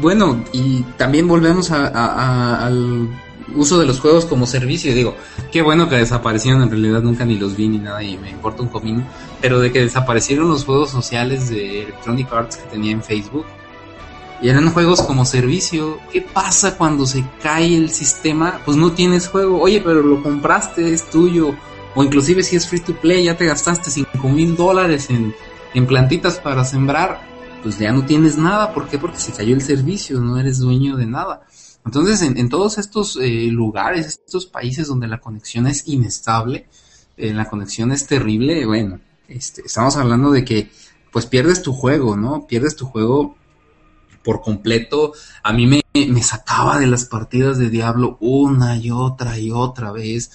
bueno, y también volvemos a, al uso de los juegos como servicio. Digo, qué bueno que desaparecieron, en realidad nunca ni los vi ni nada y me importa un comino. Pero de que desaparecieron los juegos sociales de Electronic Arts que tenía en Facebook. Y eran juegos como servicio. ¿Qué pasa cuando se cae el sistema? Pues no tienes juego. Oye, pero lo compraste, es tuyo. O inclusive si es free to play, ya te gastaste 5 mil dólares en, en plantitas para sembrar. Pues ya no tienes nada. ¿Por qué? Porque se cayó el servicio, no eres dueño de nada. Entonces, en, todos estos eh, lugares, estos países donde la conexión es inestable, eh, la conexión es terrible, bueno, este, estamos hablando de que pues pierdes tu juego, ¿no? Pierdes tu juego por completo. A mí me, me sacaba de las partidas de Diablo una y otra y otra vez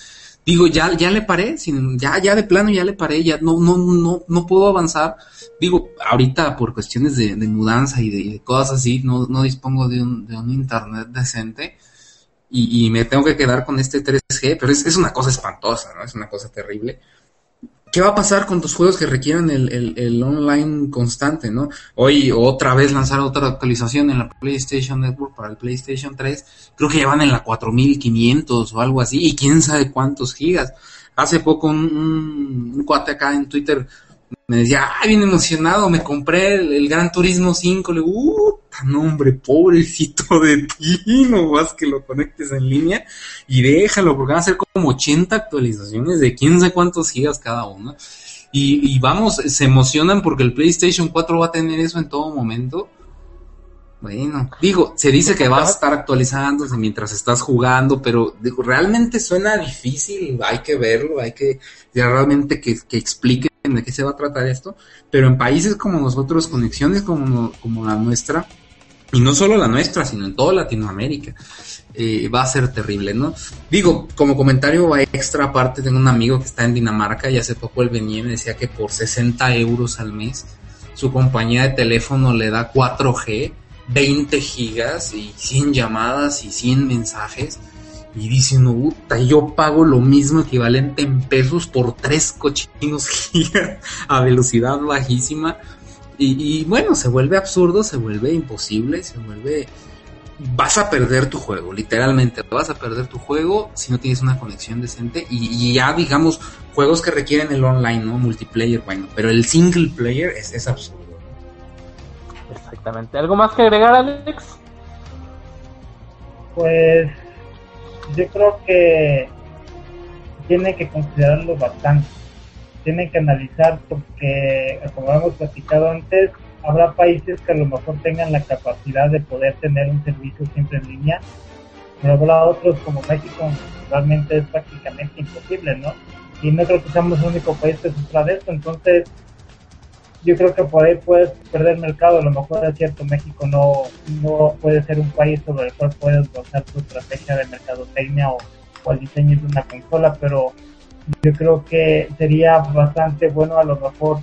digo, ya, ya le paré, ya, ya de plano ya le paré, ya no, no, no, no puedo avanzar. Digo, ahorita por cuestiones de, mudanza y de, cosas así, no, no dispongo de un, de un internet decente y, y, me tengo que quedar con este 3G, pero es, es una cosa espantosa, ¿no? Es una cosa terrible. ¿Qué va a pasar con tus juegos que requieran el, el, online constante, no? Hoy otra vez lanzar otra actualización en la PlayStation Network para el PlayStation 3. Creo que ya van en la 4500 o algo así. Y quién sabe cuántos gigas. Hace poco un, un cuate acá en Twitter me decía, ay, bien emocionado, me compré el, Gran Turismo 5. Le digo, uh, no, hombre, pobrecito de ti, no vas que lo conectes en línea y déjalo, porque van a ser como 80 actualizaciones de quién sabe cuántos gigas cada una. Y, y vamos, se emocionan porque el PlayStation 4 va a tener eso en todo momento. Bueno, digo, se dice que va a estar actualizándose mientras estás jugando, pero digo, realmente suena difícil, hay que verlo, hay que realmente que, que expliquen de qué se va a tratar esto, pero en países como nosotros, conexiones como, como la nuestra, y no solo la nuestra, sino en toda Latinoamérica, eh, va a ser terrible, ¿no? Digo, como comentario extra, aparte tengo un amigo que está en Dinamarca y hace poco él venía y me decía que por 60 euros al mes su compañía de teléfono le da 4G 20 gigas y 100 llamadas y 100 mensajes. Y dicen, puta, yo pago lo mismo equivalente en pesos por 3 cochinos gigas a velocidad bajísima. Y, bueno, se vuelve absurdo, se vuelve imposible, se vuelve... Vas a perder tu juego, literalmente. Vas a perder tu juego si no tienes una conexión decente. Y, ya, digamos, juegos que requieren el online, ¿no? Multiplayer, bueno. Pero el single player es, es absurdo.
Exactamente. ¿Algo más que agregar, Alex?
Pues yo creo que tiene que considerarlo bastante. Tiene que analizar porque, como hemos platicado antes, habrá países que a lo mejor tengan la capacidad de poder tener un servicio siempre en línea, pero habrá otros como México, realmente es prácticamente imposible, ¿no? Y no creo que seamos el único país que sufra de esto, entonces yo creo que por ahí puedes perder mercado, a lo mejor es cierto, México no, no puede ser un país sobre el cual puedes basar tu estrategia de mercadotecnia o, o el diseño de una consola, pero yo creo que sería bastante bueno a lo mejor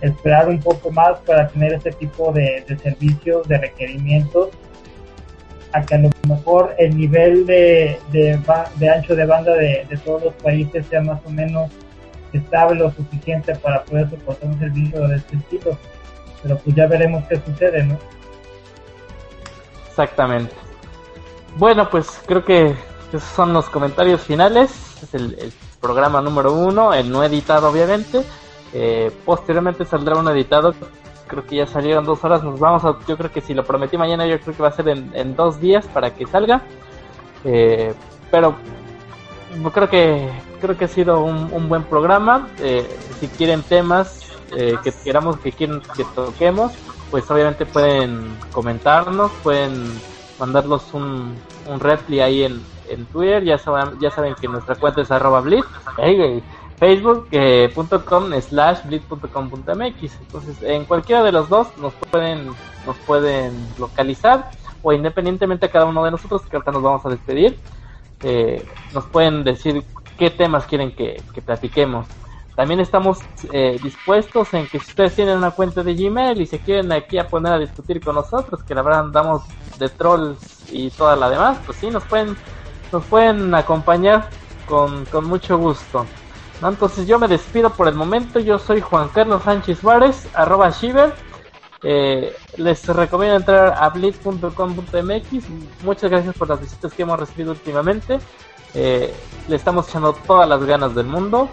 esperar un poco más para tener ese tipo de, servicios, de requerimientos, a que a lo mejor el nivel de, de, ancho de banda de, de todos los países sea más o menos estable lo suficiente para poder soportar un servicio de este estilo. Pero pues ya veremos qué sucede, ¿no?
Exactamente. Bueno, pues creo que esos son los comentarios finales. Es el, programa número uno, el no editado obviamente. Eh, posteriormente saldrá uno editado. Creo que ya salieron dos horas. Nos vamos a, yo creo que si lo prometí mañana, yo creo que va a ser en, dos días para que salga. Eh, pero creo que creo que ha sido un, buen programa. Eh, si quieren temas que queramos que quieren que toquemos, pues obviamente pueden comentarnos, pueden mandarnos un, un reply ahí en, en Twitter. Ya saben, ya saben que nuestra cuenta es arroba blitz. Facebook.com eh, slash blitz.com.mx entonces en cualquiera de los dos nos pueden nos pueden localizar o independientemente a cada uno de nosotros que ahorita nos vamos a despedir eh, nos pueden decir qué temas quieren que, platiquemos. También estamos eh, dispuestos en que si ustedes tienen una cuenta de Gmail y se quieren aquí a poner a discutir con nosotros, que la verdad andamos de trolls y toda la demás, pues sí, nos pueden, nos pueden acompañar con, con mucho gusto. Entonces yo me despido por el momento, yo soy Juan Carlos Sánchez Suárez, arroba Shiver eh, les recomiendo entrar a blitz.com.mx. Muchas gracias por las visitas que hemos recibido últimamente. Eh, le estamos echando todas las ganas del mundo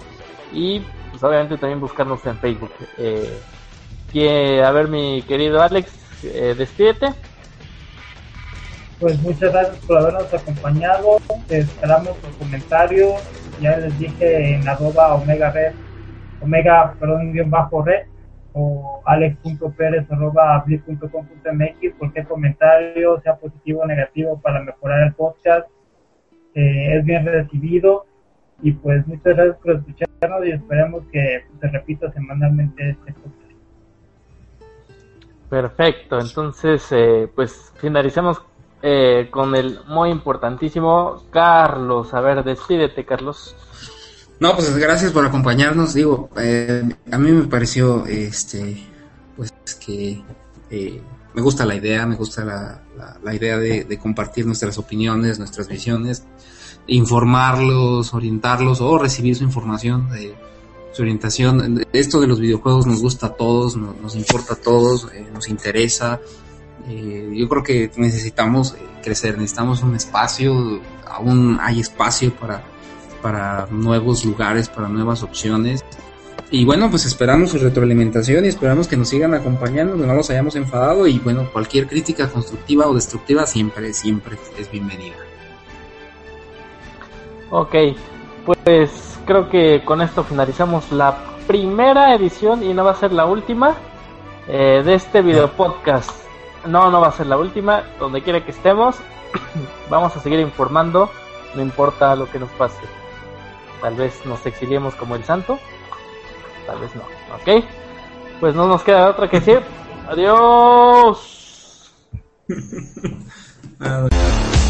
y pues obviamente también buscarnos en Facebook. Eh, a ver mi querido Alex, despídete.
Pues muchas gracias por habernos acompañado. esperamos sus comentarios. Ya les dije en arroba omega red, omega, perdón, guion bajo red o alex.perez.com.mx cualquier comentario, sea positivo o negativo, para mejorar el podcast. Es bien recibido y pues muchas gracias por escucharnos y esperemos que se repita semanalmente este podcast.
Perfecto, entonces eh, pues finalicemos eh, con el muy importantísimo Carlos. A ver, decídete Carlos.
No, pues gracias por acompañarnos. Digo, eh, a mí me pareció, este, pues que eh, me gusta la idea, me gusta la, la, idea de, compartir nuestras opiniones, nuestras visiones, informarlos, orientarlos o recibir su información, de su orientación. Esto de los videojuegos nos gusta a todos, nos, importa a todos, eh, nos interesa. Yo creo que necesitamos crecer, necesitamos un espacio, aún hay espacio para para nuevos lugares, para nuevas opciones. Y bueno, pues esperamos su retroalimentación y esperamos que nos sigan acompañando, que no nos hayamos enfadado y bueno, cualquier crítica constructiva o destructiva siempre, siempre es bienvenida.
Ok, pues creo que con esto finalizamos la primera edición y no va a ser la última eh, de este video podcast. No, no va a ser la última. Donde quiera que estemos, vamos a seguir informando, no importa lo que nos pase. Tal vez nos exiliemos como el santo, tal vez no. ¿Ok? Pues no nos queda otra que decir. Adiós.